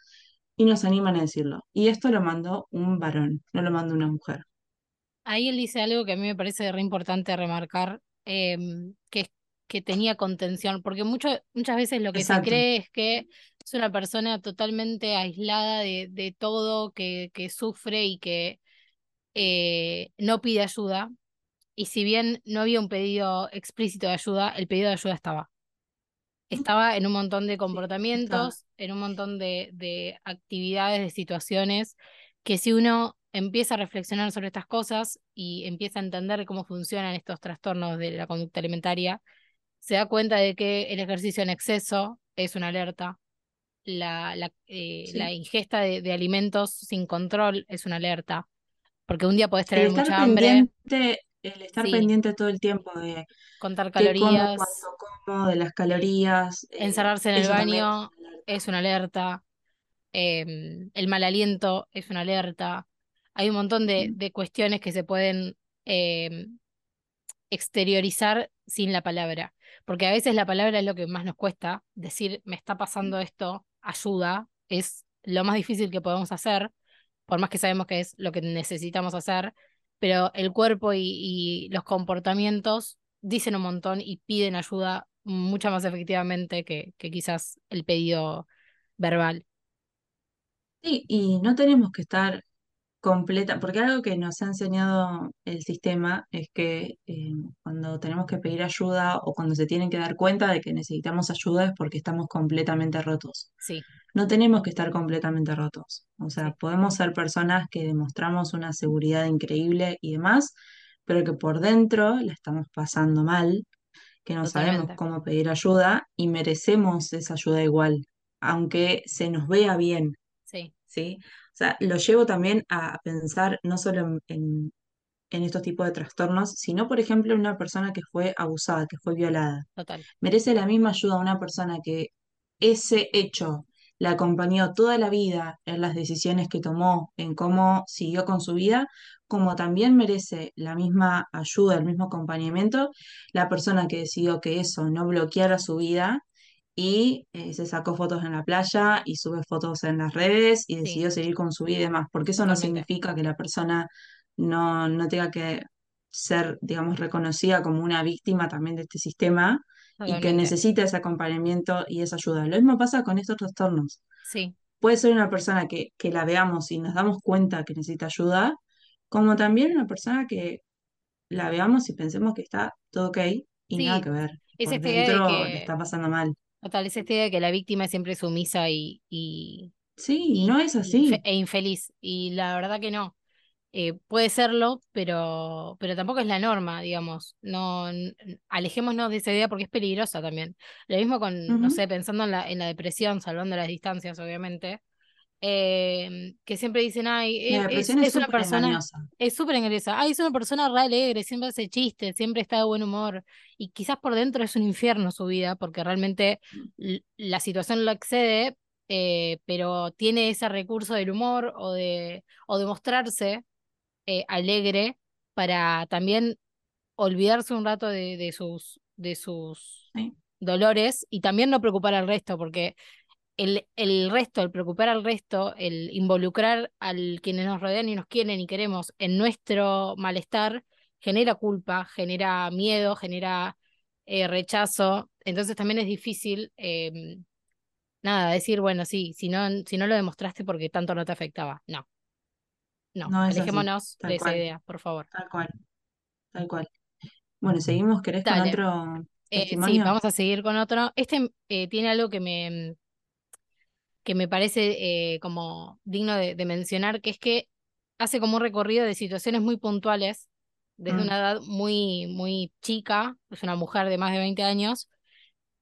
Y no se animan a decirlo. Y esto lo mandó un varón, no lo mandó una mujer.
Ahí él dice algo que a mí me parece re importante remarcar, em, que es que tenía contención, porque mucho, muchas veces lo que se cree es que es una persona totalmente aislada de, de todo, que, que sufre y que eh, no pide ayuda. Y si bien no había un pedido explícito de ayuda, el pedido de ayuda estaba. Estaba en un montón de
Sí,
comportamientos, en un montón de, de actividades, de situaciones, que si uno empieza a reflexionar sobre estas cosas y empieza a entender cómo funcionan estos trastornos de la conducta alimentaria, se da cuenta de que el ejercicio en exceso es una alerta, la, la, eh, la ingesta de, de alimentos sin control es una alerta, porque un día podés tener
estar
mucha hambre,
pendiente, el estar
sí,
pendiente todo el tiempo de
contar
como,
calorías,
como, de las calorías, eh,
encerrarse en el
es
baño
una alerta.
es una alerta. em, el mal aliento es una alerta. Hay un montón de, de cuestiones que se pueden em, exteriorizar sin la palabra, porque a veces la palabra es lo que más nos cuesta, decir me está pasando esto, ayuda, es lo más difícil que podemos hacer, por más que sabemos que es lo que necesitamos hacer, pero el cuerpo y, y los comportamientos dicen un montón y piden ayuda mucho más efectivamente que, que quizás el pedido verbal.
Sí, y no tenemos que estar completa, porque algo que nos ha enseñado el sistema es que eh, cuando tenemos que pedir ayuda o cuando se tienen que dar cuenta de que necesitamos ayuda es porque estamos completamente rotos.
Sí,
no tenemos que estar completamente rotos. O sea,
Sí.
podemos ser personas que demostramos una seguridad increíble y demás, pero que por dentro la estamos pasando mal, que no sabemos cómo pedir ayuda y merecemos esa ayuda igual, aunque se nos vea bien,
Sí,
¿sí? O sea, lo llevo también a pensar no solo en, en- en estos tipos de trastornos, sino, por ejemplo, en una persona que fue abusada, que fue violada
total.
merece la misma ayuda una persona que ese hecho la acompañó toda la vida en las decisiones que tomó, en cómo siguió con su vida, como también merece la misma ayuda, el mismo acompañamiento, la persona que decidió que eso no bloqueara su vida y eh, se sacó fotos en la playa y sube fotos en las redes y
Sí,
decidió seguir con su vida y demás, porque eso no significa que la persona no, no tenga que ser, digamos, reconocida como una víctima también de este sistema y que necesita ese acompañamiento y esa ayuda. Lo mismo pasa con estos trastornos.
Sí,
Puede ser una persona que, que la veamos y nos damos cuenta que necesita ayuda, como también una persona que la veamos y pensemos que está todo ok y nada que ver.
Es
Por
de
dentro le
que,
está pasando mal.
Total, es esta idea de que la víctima es siempre sumisa y, y,
Sí,
y-
no es así.
e infeliz. Y la verdad que no. Eh, puede serlo, pero, pero tampoco es la norma, digamos. No, alejémonos de esa idea porque es peligrosa también. Lo mismo con, no sé, pensando en la, en la depresión, salvando las distancias, obviamente. Eh, que siempre dicen, ay, e- es,
depresión es
es una persona,
engañosa.
es súper engresa, ay, es una persona re alegre, siempre hace chistes, siempre está de buen humor, y quizás por dentro es un infierno su vida, porque realmente l- la situación lo excede, eh, pero tiene ese recurso del humor o de, o de mostrarse eh, alegre para también olvidarse un rato de, de sus, de sus
Sí.
dolores y también no preocupar al resto, porque el, el resto, el preocupar al resto, el involucrar al quienes nos rodean y nos quieren y queremos en nuestro malestar, genera culpa, genera miedo, genera eh, rechazo. Entonces también es difícil, eh, nada, decir, bueno, sí, si no, si no lo demostraste porque tanto no te afectaba. No, no,
No
alejémonos de esa idea, por favor.
tal cual, tal cual. Bueno, seguimos, ¿querés con otro
Eh, sí, vamos a seguir con otro. Este eh, tiene algo que me, que me parece eh, como digno de, de mencionar, que es que hace como un recorrido de situaciones muy puntuales, desde
Mm.
una edad muy, muy chica, es una mujer de más de 20 años,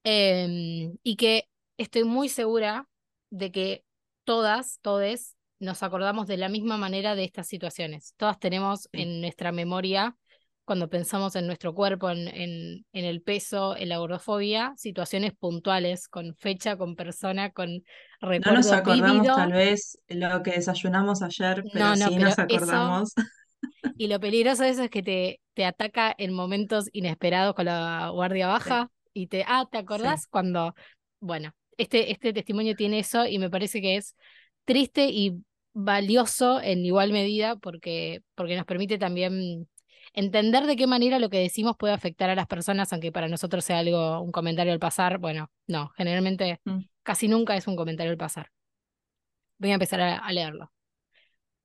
em, y que estoy muy segura de que todas, todes, nos acordamos de la misma manera de estas situaciones. Todas tenemos en nuestra memoria, cuando pensamos en nuestro cuerpo, en, en, en el peso, en la gordofobia, situaciones puntuales, con fecha, con persona, con
No nos acordamos tal vez lo que desayunamos ayer, pero
No, no,
sí
pero
nos
eso,
acordamos.
y lo peligroso de eso es que te, te ataca en momentos inesperados con la guardia
Sí,
baja y te, ah, ¿te
sí.
acordás? Cuando, bueno, este, este testimonio tiene eso y me parece que es triste y valioso en igual medida porque, porque nos permite también entender de qué manera lo que decimos puede afectar a las personas, aunque para nosotros sea algo, un comentario al pasar. Bueno, no, generalmente
Mm.
casi nunca es un comentario al pasar. Voy a empezar a, a leerlo.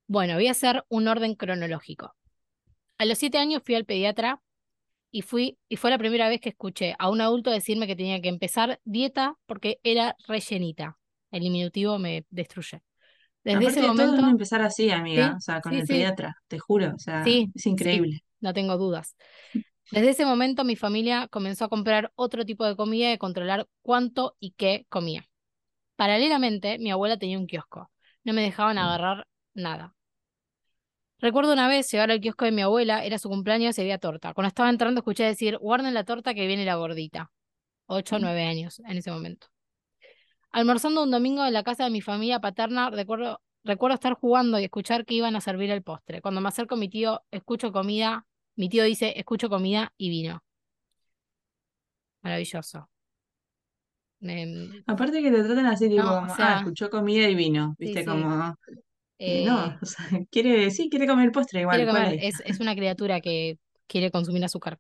Bueno, voy a hacer un orden cronológico. A los siete años fui al pediatra y fui, y fue la primera vez que escuché a un adulto decirme que tenía que empezar dieta porque era rellenita. El diminutivo me destruye. Desde ese
Aparte de todo,
momento,
empezar así, amiga,
sí,
o sea, con
sí,
el
sí,
pediatra, te juro, o sea, es increíble.
No tengo dudas. Desde ese momento mi familia comenzó a comprar otro tipo de comida y a controlar cuánto y qué comía. Paralelamente, mi abuela tenía un kiosco. No me dejaban agarrar nada. Recuerdo una vez llegar al kiosco de mi abuela, era su cumpleaños y había torta. Cuando estaba entrando escuché decir, guarden la torta que viene la gordita. Ocho o
Mm.
nueve años en ese momento. Almorzando un domingo en la casa de mi familia paterna, recuerdo, recuerdo estar jugando y escuchar que iban a servir el postre. Cuando me acerco a mi tío, escucho comida, mi tío dice, escucho comida y vino. Maravilloso.
Aparte que te traten así, tipo,
no, o
ah, escuchó comida y vino, viste,
sí.
como, eh, no, o sea, quiere, sí, quiere comer postre igual, ¿cuál
comer,
es?
es, es una criatura que quiere consumir azúcar.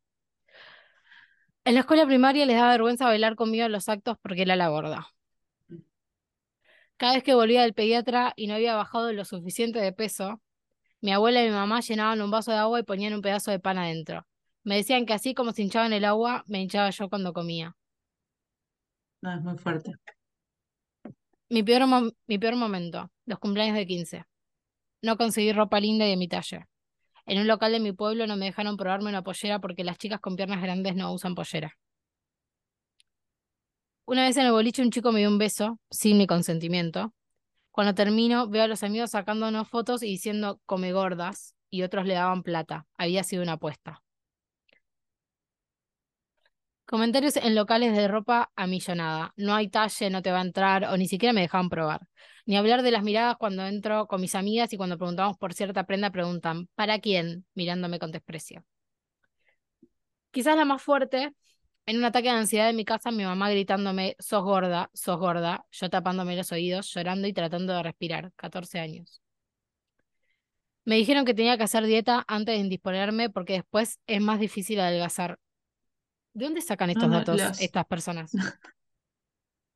En la escuela primaria les daba vergüenza bailar conmigo en los actos porque era la gorda. Cada vez que volvía del pediatra y no había bajado lo suficiente de peso, mi abuela y mi mamá llenaban un vaso de agua y ponían un pedazo de pan adentro. Me decían que así como se hinchaban el agua, me hinchaba yo cuando comía.
No, es muy fuerte.
Mi peor, mi peor momento, los cumpleaños de 15. No conseguí ropa linda y de mi talle. En un local de mi pueblo no me dejaron probarme una pollera porque las chicas con piernas grandes no usan pollera. Una vez en el boliche un chico me dio un beso, sin mi consentimiento. Cuando termino, veo a los amigos sacándonos fotos y diciendo come gordas, y otros le daban plata. Había sido una apuesta. Comentarios en locales de ropa a millonada. No hay talle, no te va a entrar, o ni siquiera me dejaban probar. Ni hablar de las miradas cuando entro con mis amigas y cuando preguntamos por cierta prenda preguntan, ¿para quién? mirándome con desprecio. Quizás la más fuerte, en un ataque de ansiedad en mi casa, mi mamá gritándome, sos gorda, sos gorda, yo tapándome los oídos, llorando y tratando de respirar, 14 años. Me dijeron que tenía que hacer dieta antes de indisponerme porque después es más difícil adelgazar. ¿De dónde sacan estos
no,
datos
los-
estas personas?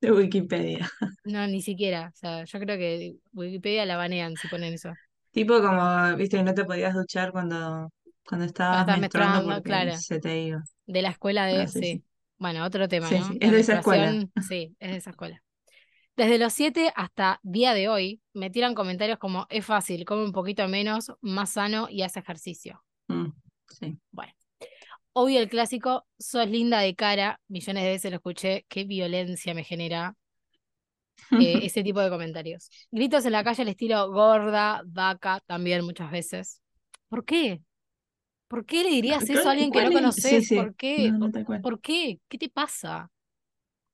De Wikipedia.
No, ni siquiera. O sea, yo creo que Wikipedia la banean si ponen eso.
Tipo como, viste, no te podías duchar cuando, cuando estabas
estás
menstruando
claro.
se te iba.
De la escuela de...
Ah, sí.
Bueno, otro tema,
Sí,
¿no?
es de esa escuela.
Sí, es de esa escuela. Desde los 7 hasta día de hoy, me tiran comentarios como, es fácil, come un poquito menos, más sano y hace ejercicio.
Mm, sí.
Bueno. Obvio el clásico, sos linda de cara, millones de veces lo escuché, qué violencia me genera eh, ese tipo de comentarios. Gritos en la calle al estilo gorda, vaca, también muchas veces. ¿Por qué? ¿Por qué le dirías
¿Cuál-
eso a alguien que no?
Sí,
conoces?
sí.
¿Por qué?
No, no,
¿Por-
tal cual.
¿Por qué? ¿Qué te pasa?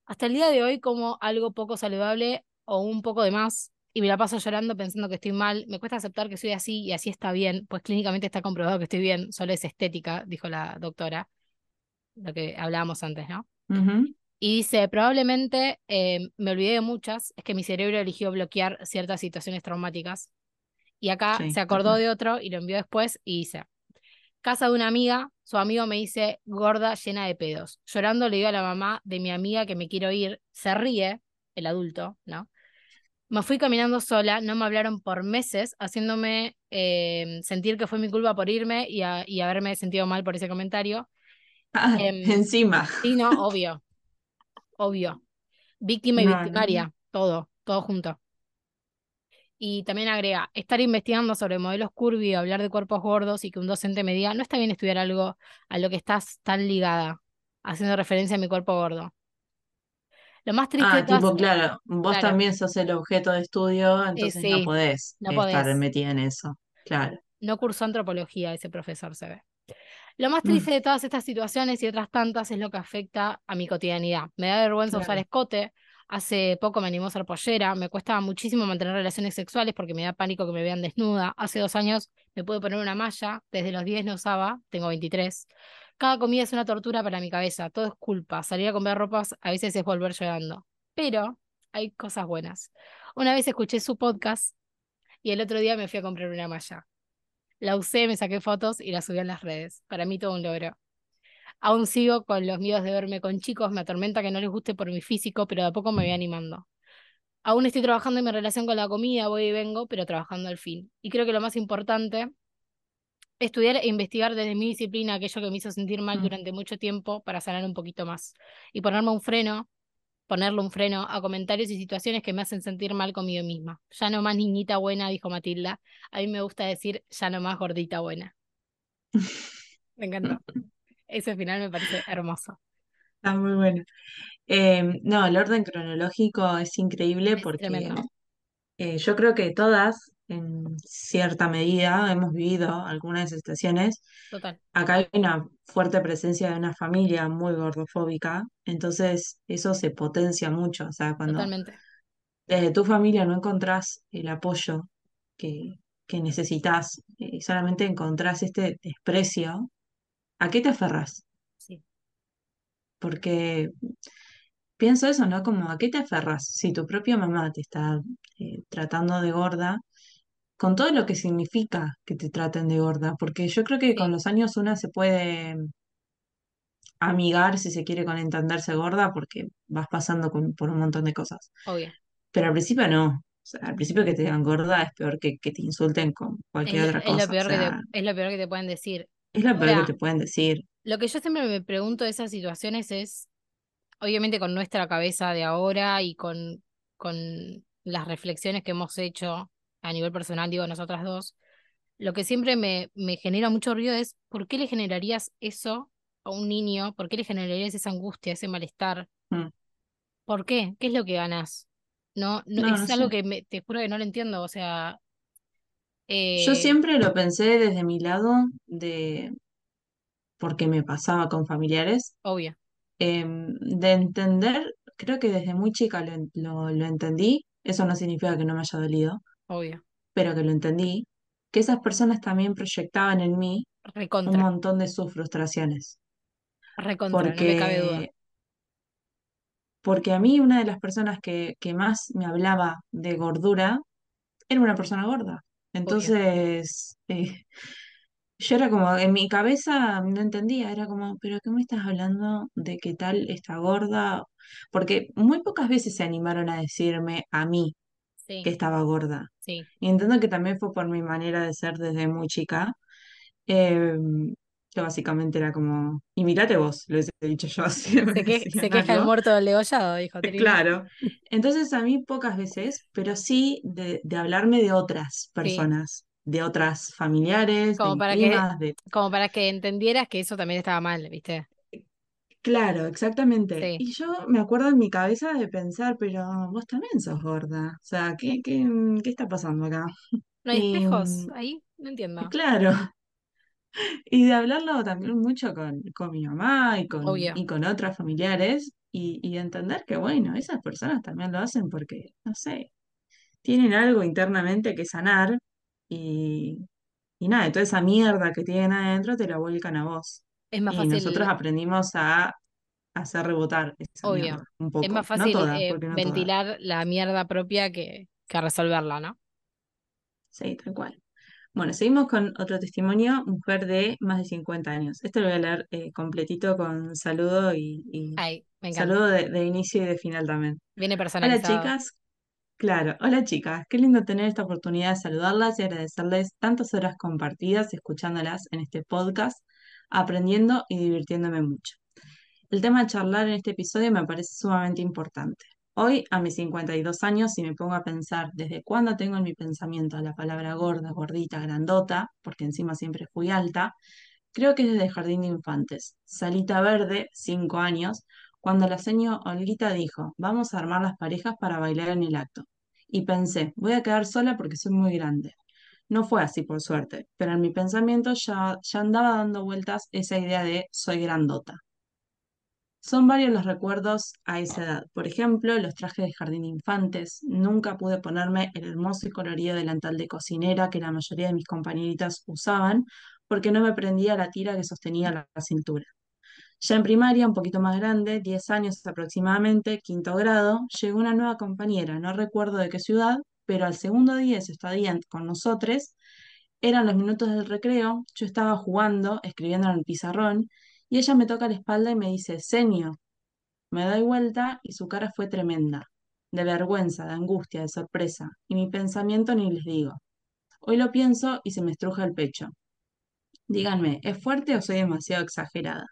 Hasta el día de hoy como algo poco saludable o un poco de más y me la paso llorando pensando que estoy mal. Me cuesta aceptar que soy así y así está bien, pues clínicamente está comprobado que estoy bien, solo es estética, dijo la doctora, lo que hablábamos antes, ¿no? Y dice, probablemente eh, me olvidé de muchas, es que mi cerebro eligió bloquear ciertas situaciones traumáticas. Y acá
Sí,
se acordó de otro y lo envió después y dice, casa de una amiga, su amigo me dice, gorda, llena de pedos. Llorando le digo a la mamá de mi amiga que me quiero ir, se ríe, el adulto, ¿no? Me fui caminando sola, no me hablaron por meses, haciéndome eh, sentir que fue mi culpa por irme y, a- y haberme sentido mal por ese comentario.
Ah,
Em,
encima.
Sí, no, obvio, obvio. Víctima y
No, no, no.
victimaria, todo, todo junto. Y también agrega, estar investigando sobre modelos curvy, hablar de cuerpos gordos y que un docente me diga, no está bien estudiar algo a lo que estás tan ligada, haciendo referencia a mi cuerpo gordo. Lo más triste
Ah, tipo, claro, vos
Claro.
también sos el objeto de estudio, entonces no
sí,
podés
no
estar metida en eso. Claro.
no cursó antropología ese profesor, se ve. Lo más
Mm.
triste de todas estas situaciones y otras tantas es lo que afecta a mi cotidianidad. Me da vergüenza usar escote. Hace poco me animó a ser pollera. Me cuesta muchísimo mantener relaciones sexuales porque me da pánico que me vean desnuda. Hace dos años me pude poner una malla. Desde los 10 no usaba. Tengo 23. Cada comida es una tortura para mi cabeza. Todo es culpa. Salir a comprar ropas a veces es volver llorando. Pero hay cosas buenas. Una vez escuché su podcast y el otro día me fui a comprar una malla. La usé, me saqué fotos y la subí en las redes. Para mí todo un logro. Aún sigo con los miedos de verme con chicos, me atormenta que no les guste por mi físico, pero de a poco me voy animando. Aún estoy trabajando en mi relación con la comida, voy y vengo, pero trabajando al fin. Y creo que lo más importante, estudiar e investigar desde mi disciplina aquello que me hizo sentir mal
Mm.
durante mucho tiempo para sanar un poquito más. Y ponerme un freno, ponerle un freno a comentarios y situaciones que me hacen sentir mal conmigo misma. Ya no más niñita buena, dijo Matilda. A mí me gusta decir ya no más gordita buena. Me encantó. Ese final me parece hermoso.
Está muy bueno. Eh, no, el orden cronológico es increíble
Es
porque eh, yo creo que todas, en cierta medida, hemos vivido algunas situaciones.
Total.
Acá hay una fuerte presencia de una familia muy gordofóbica, entonces eso se potencia mucho. O sea, cuando
Totalmente.
desde tu familia no encontrás el apoyo que, que necesitas, y solamente encontrás este desprecio, ¿a qué te aferras?
Sí.
Porque pienso eso, ¿no? Como ¿a qué te aferras? Si tu propia mamá te está eh, tratando de gorda, con todo lo que significa que te traten de gorda, porque yo creo que con los años una se puede amigar, si se quiere, con entenderse gorda, porque vas pasando con- por un montón de cosas.
obvio.
Pero al principio no. O sea, al principio que te digan gorda es peor que que te insulten con cualquier otra
es lo
cosa. O
peor que te, es lo peor que te pueden decir.
Es lo peor que te pueden decir.
lo que yo siempre me pregunto de esas situaciones es, obviamente con nuestra cabeza de ahora y con, con las reflexiones que hemos hecho a nivel personal, digo, nosotras dos, lo que siempre me, me genera mucho ruido es ¿por qué le generarías eso a un niño? ¿Por qué le generarías esa angustia, ese malestar?
Mm.
¿Por qué? ¿Qué es lo que ganas? No, no,
No,
es
no
algo
sé.
que me, te juro que no lo entiendo, o sea,
Yo
eh,
siempre lo pensé desde mi lado de, porque me pasaba con familiares,
obvio,
em, de entender, creo que desde muy chica lo, lo, lo entendí, eso no significa que no me haya dolido,
obvio,
pero que lo entendí, que esas personas también proyectaban en mí un montón de sus frustraciones,
recontra, no me cabe duda.
porque, porque a mí una de las personas que, que más me hablaba de gordura era una persona gorda. Entonces, eh, yo era como, en mi cabeza no entendía, era como, pero ¿qué me estás hablando de qué tal está gorda? Porque muy pocas veces se animaron a decirme a mí que
Sí,
estaba gorda.
sí.
Y entiendo que también fue por mi manera de ser desde muy chica, eh, que básicamente era como, y mirate vos, lo hubiese dicho yo me
Se, que, se queja el muerto del degollado, dijo Trini.
Claro. Entonces a mí pocas veces, pero sí de, de hablarme de otras
Sí,
personas, de otras familiares, de
como
mis
para que,
de...
como para que entendieras que eso también estaba mal, ¿viste?
Claro, exactamente.
Sí.
Y yo me acuerdo en mi cabeza de pensar, pero vos también sos gorda. O sea, ¿qué, qué, qué está pasando acá?
¿No hay
Y
espejos
mm,
ahí? No entiendo.
claro, y de hablarlo también mucho con, con mi mamá y con,
Obvio.
y con otras familiares y, y de entender que, bueno, esas personas también lo hacen porque, no sé, tienen algo internamente que sanar y, y nada, toda esa mierda que tienen adentro te la vuelcan a vos.
Es más
Y nosotros aprendimos a hacer rebotar esa
obvio.
mierda, un
Es
poco.
más
No
fácil eh,
no
ventilar la mierda propia que, que resolverla, ¿no?
Sí, tal cual. Bueno, seguimos con otro testimonio, mujer de más de 50 años. Este lo voy a leer eh, completito con saludo y, y
Ay, me encanta.
saludo de, de inicio y de final también.
Viene
Hola
personalizado.
chicas, claro, hola chicas, qué lindo tener esta oportunidad de saludarlas y agradecerles tantas horas compartidas escuchándolas en este podcast, aprendiendo y divirtiéndome mucho. El tema de charlar en este episodio me parece sumamente importante. Hoy, a mis 52 años, si me pongo a pensar desde cuándo tengo en mi pensamiento la palabra gorda, gordita, grandota, porque encima siempre fui alta, creo que es desde el jardín de infantes. Salita verde, 5 años, cuando la señora Olguita dijo, vamos a armar las parejas para bailar en el acto. Y pensé, voy a quedar sola porque soy muy grande. No fue así, por suerte, pero en mi pensamiento ya, ya andaba dando vueltas esa idea de soy grandota. Son varios los recuerdos a esa edad. Por ejemplo, los trajes de jardín de infantes. Nunca pude ponerme el hermoso y colorido delantal de cocinera que la mayoría de mis compañeritas usaban porque no me prendía la tira que sostenía la cintura. Ya en primaria, un poquito más grande, 10 años aproximadamente, quinto grado, llegó una nueva compañera, no recuerdo de qué ciudad, pero al segundo día de su estadía con nosotros, eran los minutos del recreo, yo estaba jugando, escribiendo en el pizarrón, y ella me toca la espalda y me dice, Senio, me doy vuelta y su cara fue tremenda, de vergüenza, de angustia, de sorpresa, y mi pensamiento ni les digo. Hoy lo pienso y se me estruja el pecho. Díganme, ¿es fuerte o soy demasiado exagerada?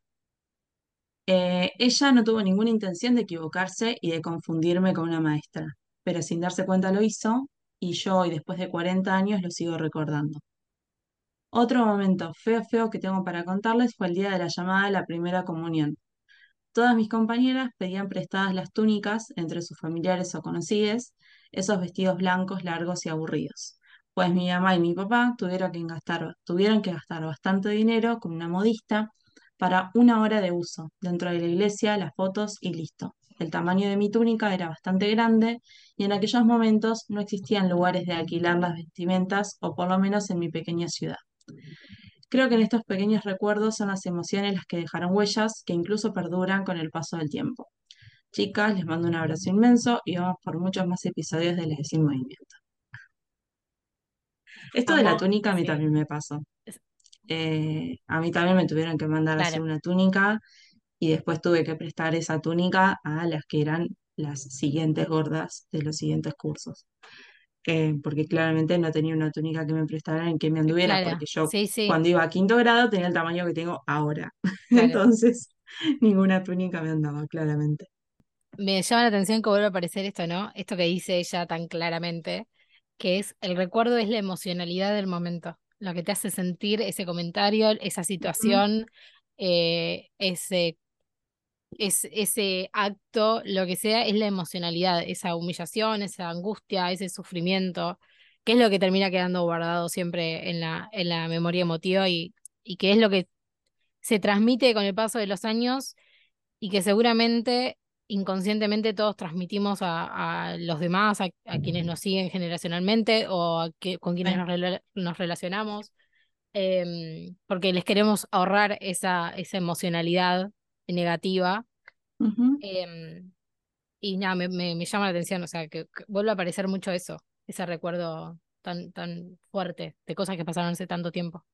Eh, ella no tuvo ninguna intención de equivocarse y de confundirme con una maestra, pero sin darse cuenta lo hizo y yo hoy, después de 40 años, lo sigo recordando. Otro momento feo, feo que tengo para contarles fue el día de la llamada de la primera comunión. Todas mis compañeras pedían prestadas las túnicas entre sus familiares o conocidos, esos vestidos blancos largos y aburridos. Pues mi mamá y mi papá tuvieron que gastar, tuvieron que gastar bastante dinero con una modista para una hora de uso dentro de la iglesia, las fotos y listo. El tamaño de mi túnica era bastante grande y en aquellos momentos no existían lugares de alquilar las vestimentas, o por lo menos en mi pequeña ciudad. Creo que en estos pequeños recuerdos son las emociones las que dejaron huellas que incluso perduran con el paso del tiempo. Chicas, les mando un abrazo inmenso y vamos por muchos más episodios de Les Sin Movimiento. Esto de la túnica a mí
sí.
también me pasó. Eh, a mí también me tuvieron que mandar a hacer
Claro,
una túnica y después tuve que prestar esa túnica a las que eran las siguientes gordas de los siguientes cursos. Eh, porque claramente no tenía una túnica que me prestaran y que me anduviera,
claro.
porque yo
Sí, sí,
cuando iba a quinto grado tenía el tamaño que tengo ahora.
claro.
Entonces, ninguna túnica me andaba, claramente.
me llama la atención que vuelva a aparecer esto, ¿no? Esto que dice ella tan claramente, que es el recuerdo es la emocionalidad del momento, lo que te hace sentir ese comentario, esa situación, eh, ese, es, ese acto, lo que sea, es la emocionalidad, esa humillación, esa angustia, ese sufrimiento, que es lo que termina quedando guardado siempre en la, en la memoria emotiva y, y que es lo que se transmite con el paso de los años y que seguramente inconscientemente todos transmitimos a, a los demás, a, a quienes nos siguen generacionalmente o a con quienes nos, nos relacionamos, em, porque les queremos ahorrar esa, esa emocionalidad negativa. Em, y nada, me, me, me llama la atención, o sea, que, que vuelve a aparecer mucho eso, ese recuerdo tan, tan fuerte de cosas que pasaron hace tanto tiempo.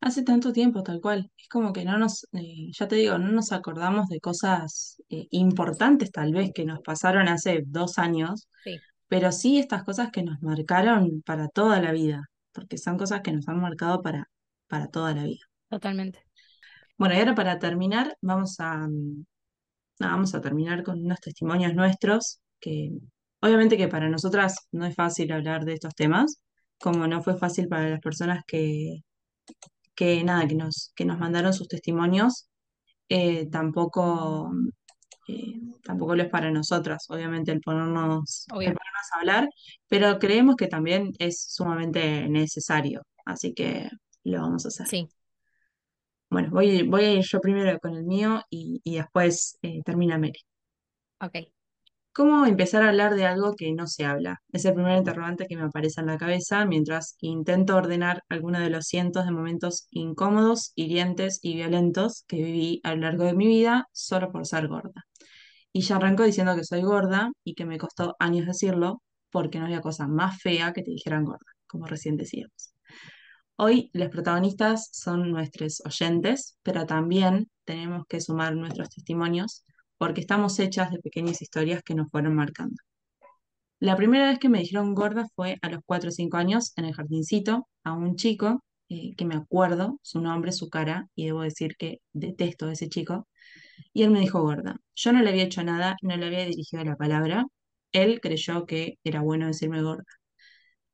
Hace tanto tiempo, tal cual. Es como que no nos, eh, ya te digo, no nos acordamos de cosas eh, importantes tal vez que nos pasaron hace dos años,
Sí,
pero sí estas cosas que nos marcaron para toda la vida, porque son cosas que nos han marcado para, para toda la vida.
totalmente.
Bueno, y ahora para terminar, vamos a, mm, nada, vamos a terminar con unos testimonios nuestros, que obviamente que para nosotras no es fácil hablar de estos temas, como no fue fácil para las personas que, que nada, que nos, que nos mandaron sus testimonios, eh, tampoco, eh, tampoco lo es para nosotras, obviamente el ponernos, el ponernos a hablar, pero creemos que también es sumamente necesario, así que lo vamos a hacer.
Sí,
Bueno, voy, voy a ir yo primero con el mío y, y después eh, termina Mary.
ok.
¿Cómo empezar a hablar de algo que no se habla? Es el primer interrogante que me aparece en la cabeza mientras intento ordenar algunos de los cientos de momentos incómodos, hirientes y violentos que viví a lo largo de mi vida solo por ser gorda. Y ya arranco diciendo que soy gorda y que me costó años decirlo porque no había cosa más fea que te dijeran gorda, como recién decíamos. Hoy los protagonistas son nuestros oyentes, pero también tenemos que sumar nuestros testimonios porque estamos hechas de pequeñas historias que nos fueron marcando. La primera vez que me dijeron gorda fue a los 4 o 5 años en el jardincito a un chico eh, que me acuerdo su nombre, su cara, y debo decir que detesto a ese chico, y él me dijo gorda. Yo no le había hecho nada, no le había dirigido la palabra, él creyó que era bueno decirme gorda.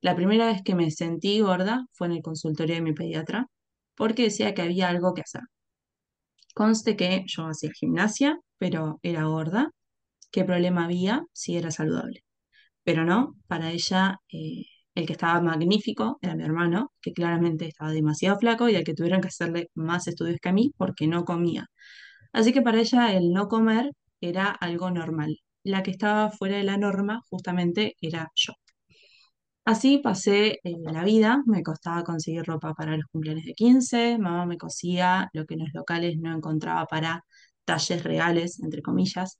La primera vez que me sentí gorda fue en el consultorio de mi pediatra, porque decía que había algo que hacer. Conste que yo hacía gimnasia, pero era gorda. ¿Qué problema había si era saludable? Pero no, para ella eh, el que estaba magnífico era mi hermano, que claramente estaba demasiado flaco y al que tuvieron que hacerle más estudios que a mí porque no comía. Así que para ella el no comer era algo normal. La que estaba fuera de la norma justamente era yo. Así pasé eh, la vida, me costaba conseguir ropa para los cumpleaños de 15, mamá me cosía lo que en los locales no encontraba para talles reales, entre comillas,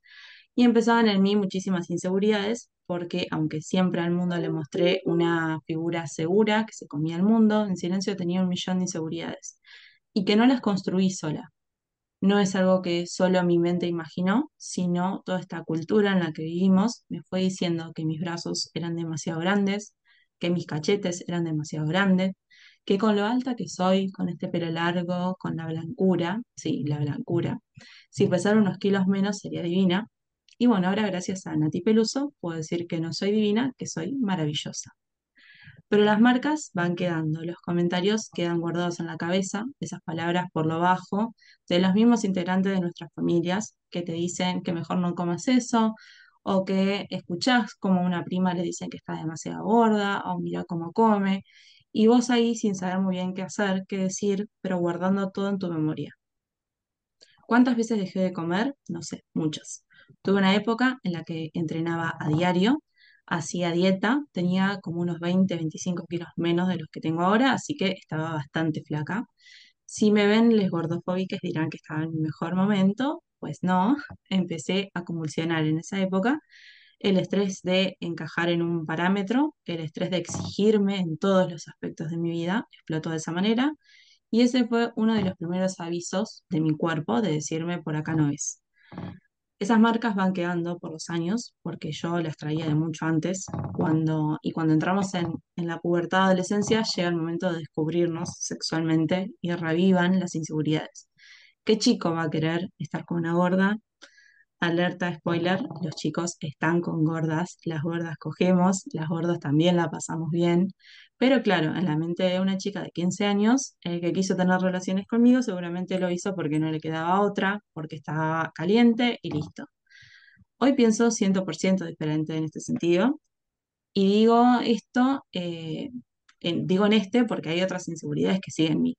y empezaban en mí muchísimas inseguridades, porque aunque siempre al mundo le mostré una figura segura, que se comía el mundo, en silencio tenía un millón de inseguridades, y que no las construí sola. No es algo que solo mi mente imaginó, sino toda esta cultura en la que vivimos me fue diciendo que mis brazos eran demasiado grandes, que mis cachetes eran demasiado grandes, que con lo alta que soy, con este pelo largo, con la blancura, sí, la blancura, si pesara unos kilos menos sería divina. Y bueno, ahora gracias a Nati Peluso puedo decir que no soy divina, que soy maravillosa. Pero las marcas van quedando, los comentarios quedan guardados en la cabeza, esas palabras por lo bajo, de los mismos integrantes de nuestras familias que te dicen que mejor no comas eso, o que escuchás como una prima le dicen que está demasiado gorda, o mira cómo come, y vos ahí sin saber muy bien qué hacer, qué decir, pero guardando todo en tu memoria. ¿Cuántas veces dejé de comer? No sé, muchas. Tuve una época en la que entrenaba a diario, hacía dieta, tenía como unos 20, 25 kilos menos de los que tengo ahora, así que estaba bastante flaca. Si me ven les gordofóbicas dirán que estaba en mi mejor momento, pues no, empecé a convulsionar en esa época. El estrés de encajar en un parámetro, el estrés de exigirme en todos los aspectos de mi vida, explotó de esa manera. Y ese fue uno de los primeros avisos de mi cuerpo de decirme por acá no es. Esas marcas van quedando por los años, porque yo las traía de mucho antes, cuando, y cuando entramos en, en la pubertad adolescencia llega el momento de descubrirnos sexualmente y revivan las inseguridades. ¿Qué chico va a querer estar con una gorda? alerta spoiler, los chicos están con gordas, las gordas cogemos, las gordas también la pasamos bien, pero claro, en la mente de una chica de 15 años, el que quiso tener relaciones conmigo seguramente lo hizo porque no le quedaba otra, porque estaba caliente y listo. Hoy pienso 100% diferente en este sentido y digo esto, eh, en- digo en este porque hay otras inseguridades que siguen en mí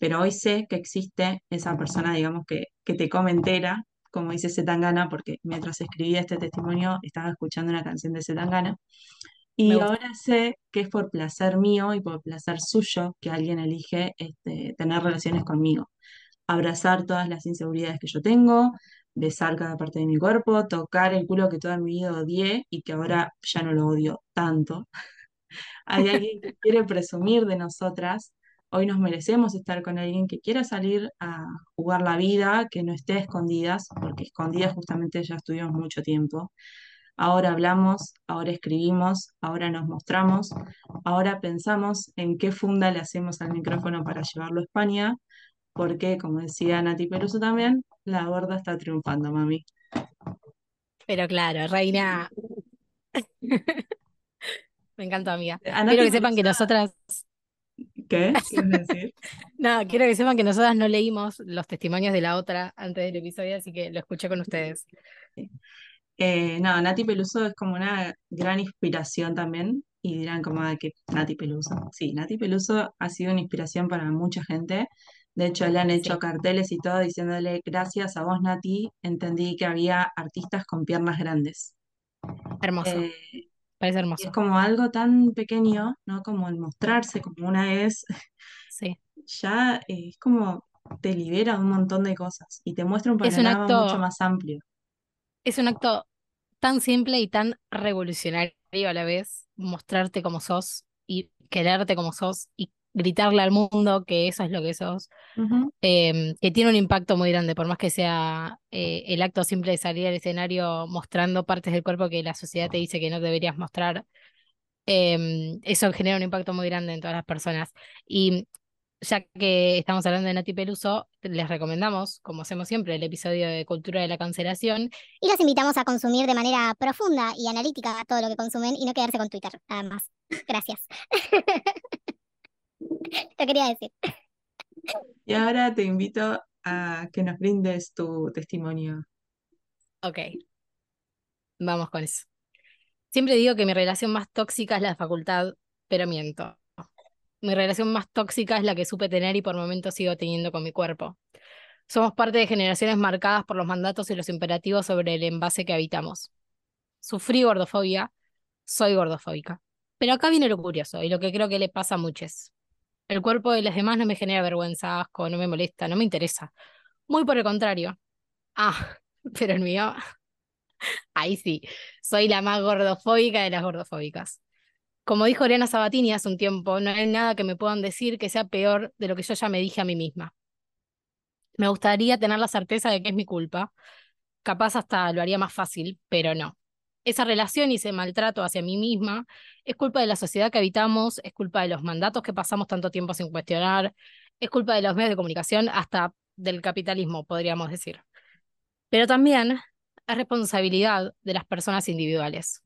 pero hoy sé que existe esa persona, digamos, que, que te come entera, como dice Zetangana, porque mientras escribía este testimonio estaba escuchando una canción de Zetangana, y ahora sé que es por placer mío y por placer suyo que alguien elige este, tener relaciones conmigo, abrazar todas las inseguridades que yo tengo, besar cada parte de mi cuerpo, tocar el culo que toda mi vida odié y que ahora ya no lo odio tanto. Hay alguien que quiere presumir de nosotras. Hoy nos merecemos estar con alguien que quiera salir a jugar la vida, que no esté a escondidas, porque escondidas justamente ya estuvimos mucho tiempo. Ahora hablamos, ahora escribimos, ahora nos mostramos, ahora pensamos en qué funda le hacemos al micrófono para llevarlo a España, porque, como decía Nati Peluso también, la gorda está triunfando, mami.
Pero claro, reina. Me encanta, amiga. Quiero que sepan que nosotras,
¿qué?
No, quiero que sepan que nosotras no leímos los testimonios de la otra antes del episodio, así que lo escuché con ustedes.
Eh, no, Nati Peluso es como una gran inspiración también. Y dirán como "Ay, que Nati Peluso. Sí, Nati Peluso ha sido una inspiración para mucha gente. De hecho, le han hecho
Sí,
carteles y todo diciéndole, gracias a vos, Nati, entendí que había artistas con piernas grandes.
hermoso,
Eh,
parece
y es
hermoso.
como algo tan pequeño, ¿no? Como el mostrarse como una es,
Sí.
ya eh, es como te libera un montón de cosas y te muestra un panorama mucho más amplio.
es un acto tan simple y tan revolucionario a la vez, mostrarte como sos y quererte como sos y gritarle al mundo que eso es lo que sos,
Ujú.
em, que tiene un impacto muy grande, por más que sea eh, el acto simple de salir al escenario mostrando partes del cuerpo que la sociedad te dice que no deberías mostrar, em, eso genera un impacto muy grande en todas las personas. Y ya que estamos hablando de Nati Peluso, les recomendamos, como hacemos siempre, el episodio de Cultura de la Cancelación.
Y los invitamos a consumir de manera profunda y analítica todo lo que consumen y no quedarse con Twitter, nada más. Gracias. Lo quería decir.
Y ahora te invito a que nos brindes tu testimonio.
Ok, vamos con eso. Siempre digo que mi relación más tóxica es la de facultad, pero miento. Mi relación más tóxica es la que supe tener y por momentos sigo teniendo con mi cuerpo. Somos parte de generaciones marcadas por los mandatos y los imperativos sobre el envase que habitamos. Sufrí gordofobia, soy gordofóbica. Pero acá viene lo curioso y lo que creo que le pasa a muchos. El cuerpo de los demás no me genera vergüenza, asco, no me molesta, no me interesa. Muy por el contrario. Ah, pero el mío, ahí sí, soy la más gordofóbica de las gordofóbicas. Como dijo Oriana Sabatini hace un tiempo, no hay nada que me puedan decir que sea peor de lo que yo ya me dije a mí misma. Me gustaría tener la certeza de que es mi culpa. Capaz hasta lo haría más fácil, pero no. Esa relación y ese maltrato hacia mí misma es culpa de la sociedad que habitamos, es culpa de los mandatos que pasamos tanto tiempo sin cuestionar, es culpa de los medios de comunicación, hasta del capitalismo, podríamos decir. Pero también es responsabilidad de las personas individuales.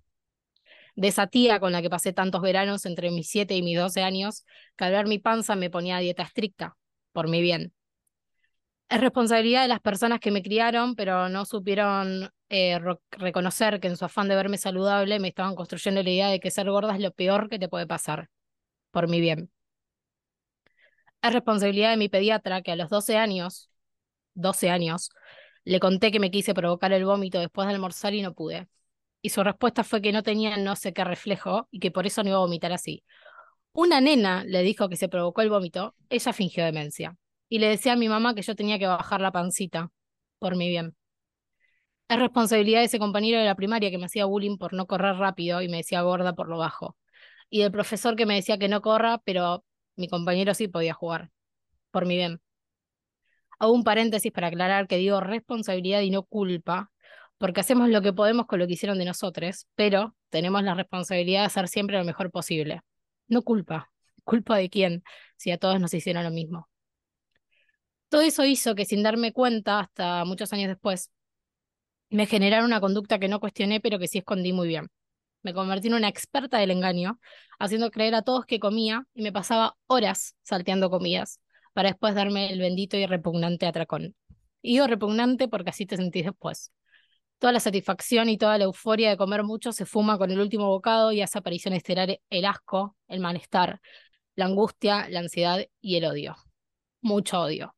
De esa tía con la que pasé tantos veranos entre mis 7 y mis 12 años, que al ver mi panza me ponía dieta estricta, por mi bien. Es responsabilidad de las personas que me criaron, pero no supieron eh, reconocer que en su afán de verme saludable me estaban construyendo la idea de que ser gorda es lo peor que te puede pasar, por mi bien. Es responsabilidad de mi pediatra que a los 12 años, 12 años, le conté que me quise provocar el vómito después de almorzar y no pude. Y su respuesta fue que no tenía no sé qué reflejo y que por eso no iba a vomitar así. Una nena le dijo que se provocó el vómito, ella fingió demencia. Y le decía a mi mamá que yo tenía que bajar la pancita, por mi bien. Es responsabilidad de ese compañero de la primaria que me hacía bullying por no correr rápido y me decía gorda por lo bajo. Y del profesor que me decía que no corra, pero mi compañero sí podía jugar, por mi bien. Hago un paréntesis para aclarar que digo responsabilidad y no culpa, porque hacemos lo que podemos con lo que hicieron de nosotros, pero tenemos la responsabilidad de hacer siempre lo mejor posible. No culpa. ¿Culpa de quién? Si a todos nos hicieron lo mismo. Todo eso hizo que sin darme cuenta, hasta muchos años después, me generaron una conducta que no cuestioné, pero que sí escondí muy bien. Me convertí en una experta del engaño, haciendo creer a todos que comía y me pasaba horas salteando comidas para después darme el bendito y repugnante atracón. Y digo repugnante porque así te sentís después. Toda la satisfacción y toda la euforia de comer mucho se fuma con el último bocado y hace aparición estelar el asco, el malestar, la angustia, la ansiedad y el odio. Mucho odio.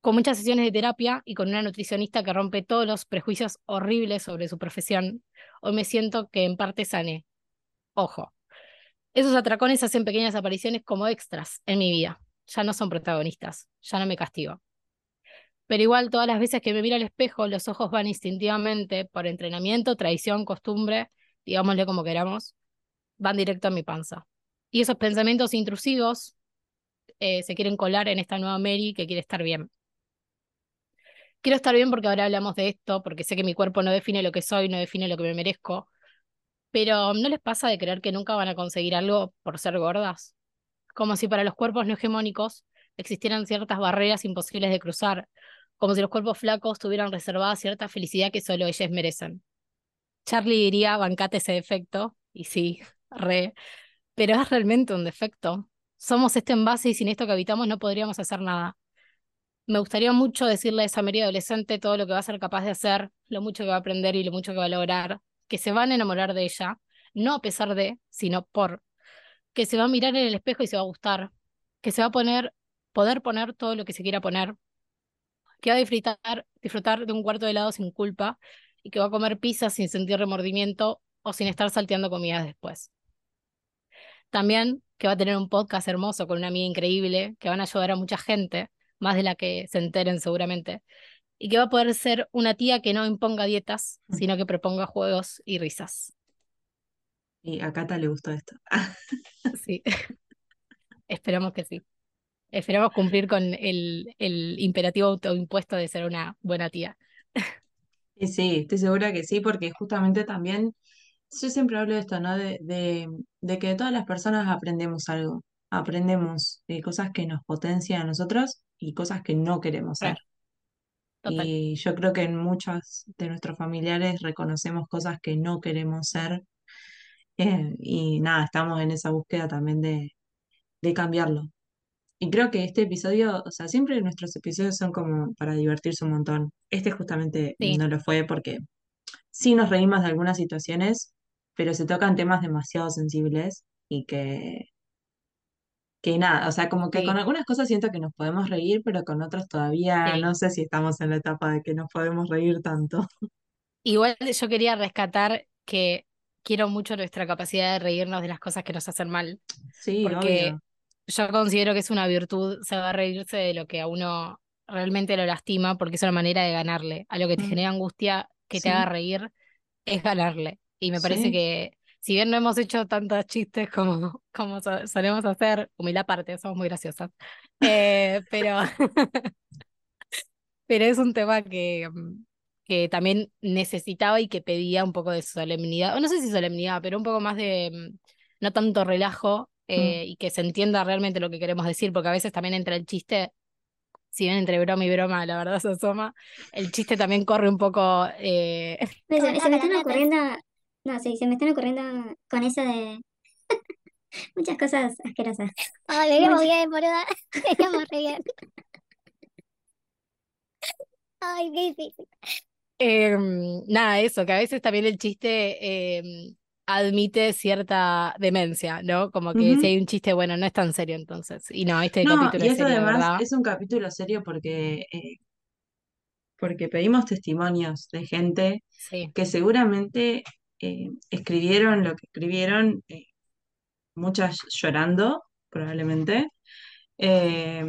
Con muchas sesiones de terapia y con una nutricionista que rompe todos los prejuicios horribles sobre su profesión, hoy me siento que en parte sané. Ojo, esos atracones hacen pequeñas apariciones como extras en mi vida. Ya no son protagonistas, ya no me castigo. Pero igual todas las veces que me miro al espejo, los ojos van instintivamente, por entrenamiento, tradición, costumbre, digámosle como queramos, van directo a mi panza. Y esos pensamientos intrusivos eh, se quieren colar en esta nueva Mary que quiere estar bien. Quiero estar bien porque ahora hablamos de esto, porque sé que mi cuerpo no define lo que soy, no define lo que me merezco. Pero ¿no les pasa de creer que nunca van a conseguir algo por ser gordas? Como si para los cuerpos no hegemónicos existieran ciertas barreras imposibles de cruzar, como si los cuerpos flacos tuvieran reservada cierta felicidad que solo ellas merecen. Charlie diría, bancate ese defecto, y sí, re, pero es realmente un defecto. Somos este envase y sin esto que habitamos no podríamos hacer nada. Me gustaría mucho decirle a esa Mary adolescente todo lo que va a ser capaz de hacer, lo mucho que va a aprender y lo mucho que va a lograr, que se van a enamorar de ella, no a pesar de, sino por, que se va a mirar en el espejo y se va a gustar, que se va a poner, poder poner todo lo que se quiera poner, que va a disfrutar, disfrutar de un cuarto de helado sin culpa y que va a comer pizza sin sentir remordimiento o sin estar salteando comidas después. También que va a tener un podcast hermoso con una amiga increíble, que van a ayudar a mucha gente, más de la que se enteren seguramente, y que va a poder ser una tía que no imponga dietas, sino que proponga juegos y risas.
Y a Cata le gustó esto.
Sí, esperamos que sí. Esperamos cumplir con el, el imperativo autoimpuesto de ser una buena tía.
Y sí, estoy segura que sí, porque justamente también, yo siempre hablo de esto, ¿no? De, de, de que de todas las personas aprendemos algo. Aprendemos eh, cosas que nos potencian a nosotros y cosas que no queremos ser.
Total.
Y yo creo que en muchos de nuestros familiares reconocemos cosas que no queremos ser. eh, y nada, estamos en esa búsqueda también de, de cambiarlo. Y creo que este episodio, o sea, siempre nuestros episodios son como para divertirse un montón. Este justamente
Sí,
no lo fue porque sí nos reímos de algunas situaciones, pero se tocan temas demasiado sensibles y que, que nada, o sea, como que con algunas cosas siento que nos podemos reír, pero con otras todavía
sí.
no sé si estamos en la etapa de que nos podemos reír tanto.
Igual yo quería rescatar que quiero mucho nuestra capacidad de reírnos de las cosas que nos hacen mal,
Sí,
porque
obvio.
yo considero que es una virtud saber reírse de lo que a uno realmente lo lastima, porque es una manera de ganarle. A lo que te
Mm,
genera angustia, que te haga reír, es ganarle. Y me parece que, si bien no hemos hecho tantos chistes como, como so- solemos hacer, humildad aparte, somos muy graciosas, eh, pero, pero es un tema que, mm, que también necesitaba y que pedía un poco de solemnidad, o no sé si solemnidad, pero un poco más de, mm, no tanto relajo,
Mm,
eh, y que se entienda realmente lo que queremos decir, porque a veces también entra el chiste, si bien entre broma y broma la verdad se asoma, el chiste también corre un poco... eh,
se, me están ocurriendo, no, sí, se me están ocurriendo con eso de muchas cosas asquerosas.
Ay, veníamos
Muchas.
bien, boluda. Veníamos re bien. Ay, qué difícil.
Em, nada, eso, que a veces también el chiste em, admite cierta demencia, ¿no? Como que si
ujú.
hay un chiste, bueno, no es tan serio entonces. Y no, este
No,
capítulo
y
es
esto
serio de
además
verdad.
es un capítulo serio porque, eh, porque pedimos testimonios de gente
Sí,
que seguramente eh, escribieron lo que escribieron, eh, muchas llorando, probablemente, eh,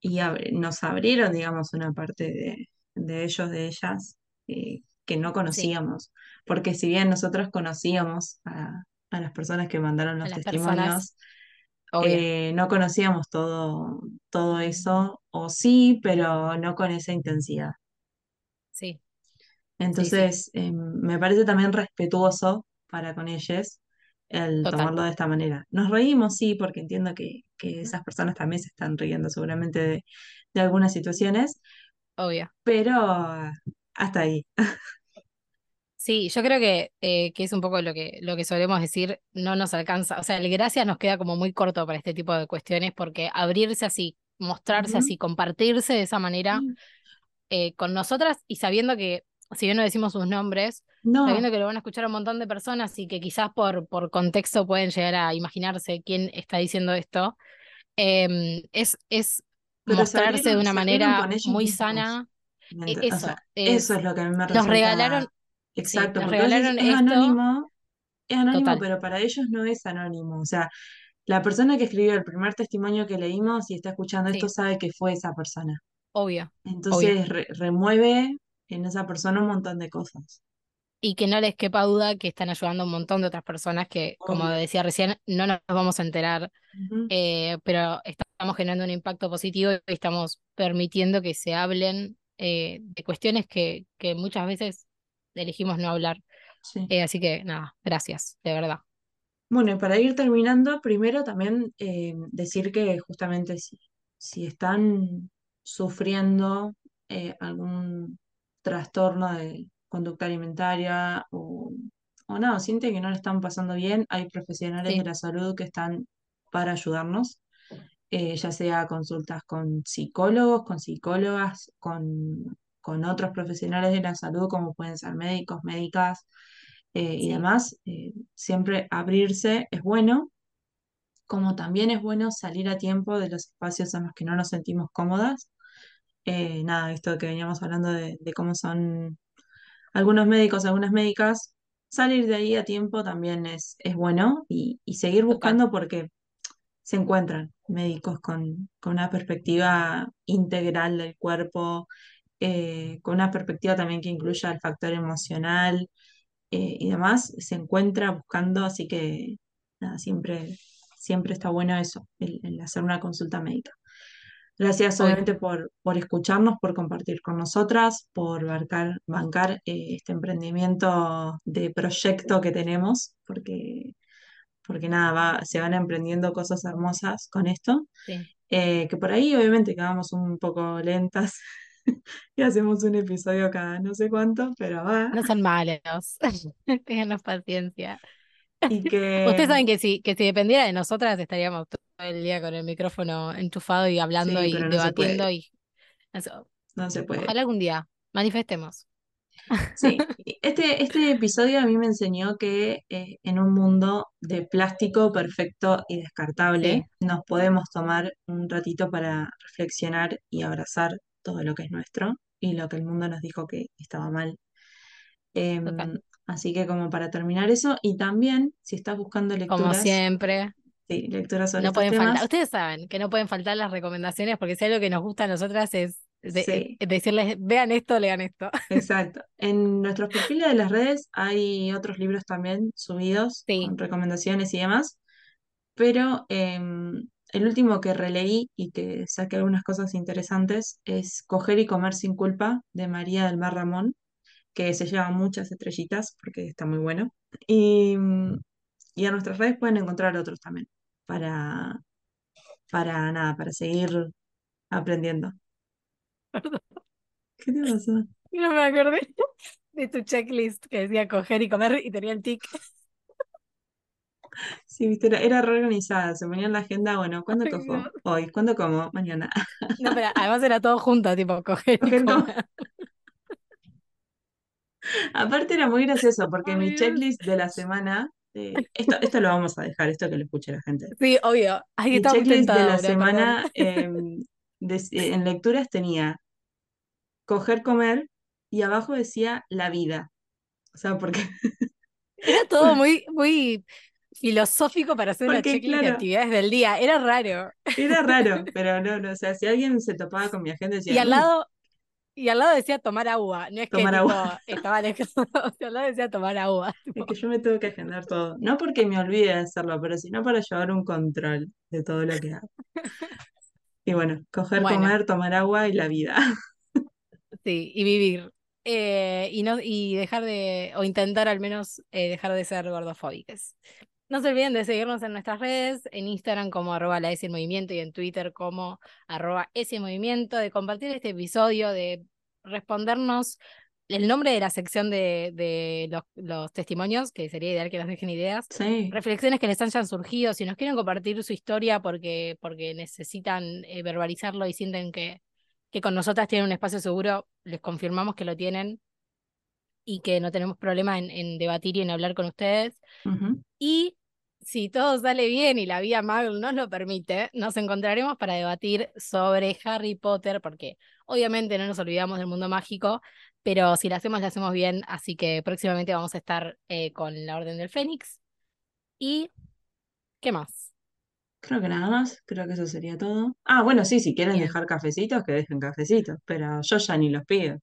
y ab- nos abrieron, digamos, una parte de, de ellos, de ellas, que no
sí,
conocíamos, porque si bien nosotros conocíamos a, a las personas que mandaron los testimonios, no conocíamos todo, todo eso, o sí, pero no con esa intensidad.
sí, sí, sí,
Entonces, eh, me parece también respetuoso para con ellos el
total.
tomarlo de esta manera. Nos reímos, sí, porque entiendo que, que esas personas también se están riendo seguramente de, de algunas situaciones,
obvio.
pero hasta ahí.
Sí, yo creo que, eh, que es un poco lo que, lo que solemos decir, no nos alcanza, o sea, el gracias nos queda como muy corto para este tipo de cuestiones porque abrirse así, mostrarse así, compartirse de esa manera eh, con nosotras y sabiendo que, si bien no decimos sus nombres,
No,
sabiendo que lo van a escuchar un montón de personas y que quizás por, por contexto pueden llegar a imaginarse quién está diciendo esto, em, es, es
pero
mostrarse de una manera muy
mismos.
sana.
¿me
E-
O
Eso,
sea,
es,
eso es lo que a mí me
nos
resulta
regalaron, sí,
exacto,
nos
porque vos decís,
regalaron
es
esto,
anónimo, es anónimo,
total,
pero para ellos no es anónimo. O sea, la persona que escribió el primer testimonio que leímos y está escuchando esto
sí,
sabe que fue esa persona.
obvio, obvio.
Entonces re- remueve en esa persona un montón de cosas.
Y que no les quepa duda que están ayudando a un montón de otras personas que, como decía recién, no nos vamos a enterar, eh, pero estamos generando un impacto positivo y estamos permitiendo que se hablen eh, de cuestiones que, que muchas veces elegimos no hablar.
Sí.
Eh, así que nada, gracias, de verdad.
Bueno, y para ir terminando, primero también decir que justamente si, si están sufriendo algún trastorno de conducta alimentaria o, o no, sienten que no le están pasando bien, hay profesionales de la salud que están para ayudarnos, eh, ya sea consultas con psicólogos, con psicólogas, con, con otros profesionales de la salud, como pueden ser médicos, médicas eh, y demás, eh, siempre abrirse es bueno, como también es bueno salir a tiempo de los espacios en los que no nos sentimos cómodas. Eh, nada, esto que veníamos hablando de, de cómo son algunos médicos, algunas médicas, salir de ahí a tiempo también es, es bueno y, y seguir buscando porque se encuentran médicos con, con una perspectiva integral del cuerpo, eh, con una perspectiva también que incluya el factor emocional eh, y demás, se encuentra buscando, así que nada, siempre, siempre está bueno eso, el, el hacer una consulta médica. Gracias obviamente por, por escucharnos, por compartir con nosotras, por bancar, bancar eh, este emprendimiento de proyecto que tenemos, porque, porque nada, va, se van emprendiendo cosas hermosas con esto.
Sí.
Eh, que por ahí obviamente quedamos un poco lentas y hacemos un episodio cada no sé cuánto, pero va.
No son malos. Ténganos paciencia.
Y que
Ustedes saben que si, que si dependiera de nosotras estaríamos todo el día con el micrófono enchufado y hablando
sí,
y
no
debatiendo y eso.
no se puede.
Ojalá algún día manifestemos.
Sí, este, este episodio a mí me enseñó que eh, en un mundo de plástico perfecto y descartable,
Sí,
nos podemos tomar un ratito para reflexionar y abrazar todo lo que es nuestro y lo que el mundo nos dijo que estaba mal. Así que como para terminar eso, y también si estás buscando
Como
lecturas,
siempre,
sí, lecturas sobre
no
estos
pueden faltar. Ustedes saben que no pueden faltar las recomendaciones porque si algo que nos gusta a nosotras es de-
sí.
eh, decirles, vean esto, lean esto.
Exacto. En nuestros perfiles de las redes hay otros libros también subidos
Sí,
con recomendaciones y demás, pero em, el último que releí y que saqué algunas cosas interesantes es Coger y Comer sin culpa de María del Mar Ramón, que se lleva muchas estrellitas porque está muy bueno. Y, mm, y en nuestras redes pueden encontrar otros también para, para nada, para seguir aprendiendo. ¿Qué te pasó?
no me acordé de tu checklist que decía coger y comer y tenía el tic.
Sí, viste, era, era reorganizada, se ponía en la agenda, bueno, ¿cuándo cojo? Hoy, ¿cuándo como? Mañana.
No, pero además era todo junto, tipo coger y
Coger
comer.
Aparte era muy gracioso porque mi checklist de la semana, eh, esto, esto lo vamos a dejar, esto que lo escuche la gente.
Sí, obvio. Ay,
Mi checklist de la semana em, de- en lecturas tenía coger, comer y abajo decía la vida. O sea, porque,
Era todo muy, muy filosófico para hacer una
porque
checklist de actividades del día. Era raro.
era raro, pero no, no, o sea, si alguien se topaba con mi agenda
Y
decía,
al
"Mm,
lado, y al lado decía tomar agua. No es que
tomar
tipo
agua.
estaba lejos. O sea, al lado decía tomar agua.
Es
tipo.
que yo me tengo que agendar todo. No porque me olvide de hacerlo, pero sino para llevar un control de todo lo que hago. Y bueno, coger,
Bueno,
comer, tomar agua y la vida.
sí, y vivir. Eh, y no, y dejar de, o intentar al menos eh, dejar de ser gordofóbicas. No se olviden de seguirnos en nuestras redes, en Instagram como arroba la S en Movimiento y en Twitter como arroba S en Movimiento, de compartir este episodio, de respondernos el nombre de la sección de, de los, los testimonios, que sería ideal que nos dejen ideas,
Sí,
reflexiones que les hayan surgido, si nos quieren compartir su historia porque, porque necesitan eh, verbalizarlo y sienten que, que con nosotras tienen un espacio seguro, les confirmamos que lo tienen y que no tenemos problema en, en debatir y en hablar con ustedes. Y si todo sale bien y la vía Magl nos lo permite, nos encontraremos para debatir sobre Harry Potter, porque obviamente no nos olvidamos del mundo mágico, pero si lo hacemos, lo hacemos bien, así que próximamente vamos a estar eh, con la Orden del Fénix. ¿Y qué más?
Creo que nada más, creo que eso sería todo. Ah, bueno, sí, si quieren
Bien.
dejar cafecitos, que dejen cafecitos, pero yo ya ni los pido.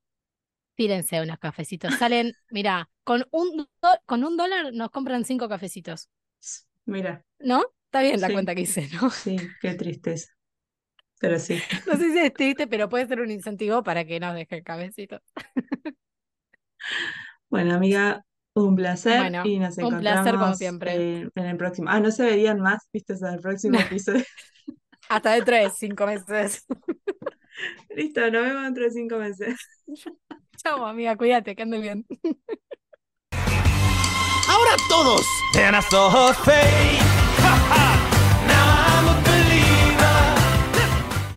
Tírense unos cafecitos. Salen, mira, con un, con un dólar nos compran cinco cafecitos,
Mira,
¿no? Está bien la
Sí.
cuenta que hice, ¿no?
sí, qué tristeza. Pero sí.
No sé si es triste, pero puede ser un incentivo para que nos dejen cafecitos.
Bueno, amiga, un placer
Bueno,
y nos
un placer como
encontramos
siempre.
eh, en el próximo. Ah, no se verían más, viste, hasta el próximo episodio.
Hasta dentro de cinco meses.
Listo, nos vemos dentro de cinco meses.
Chao, amiga, cuídate, que andes bien.
Ahora todos. And I saw.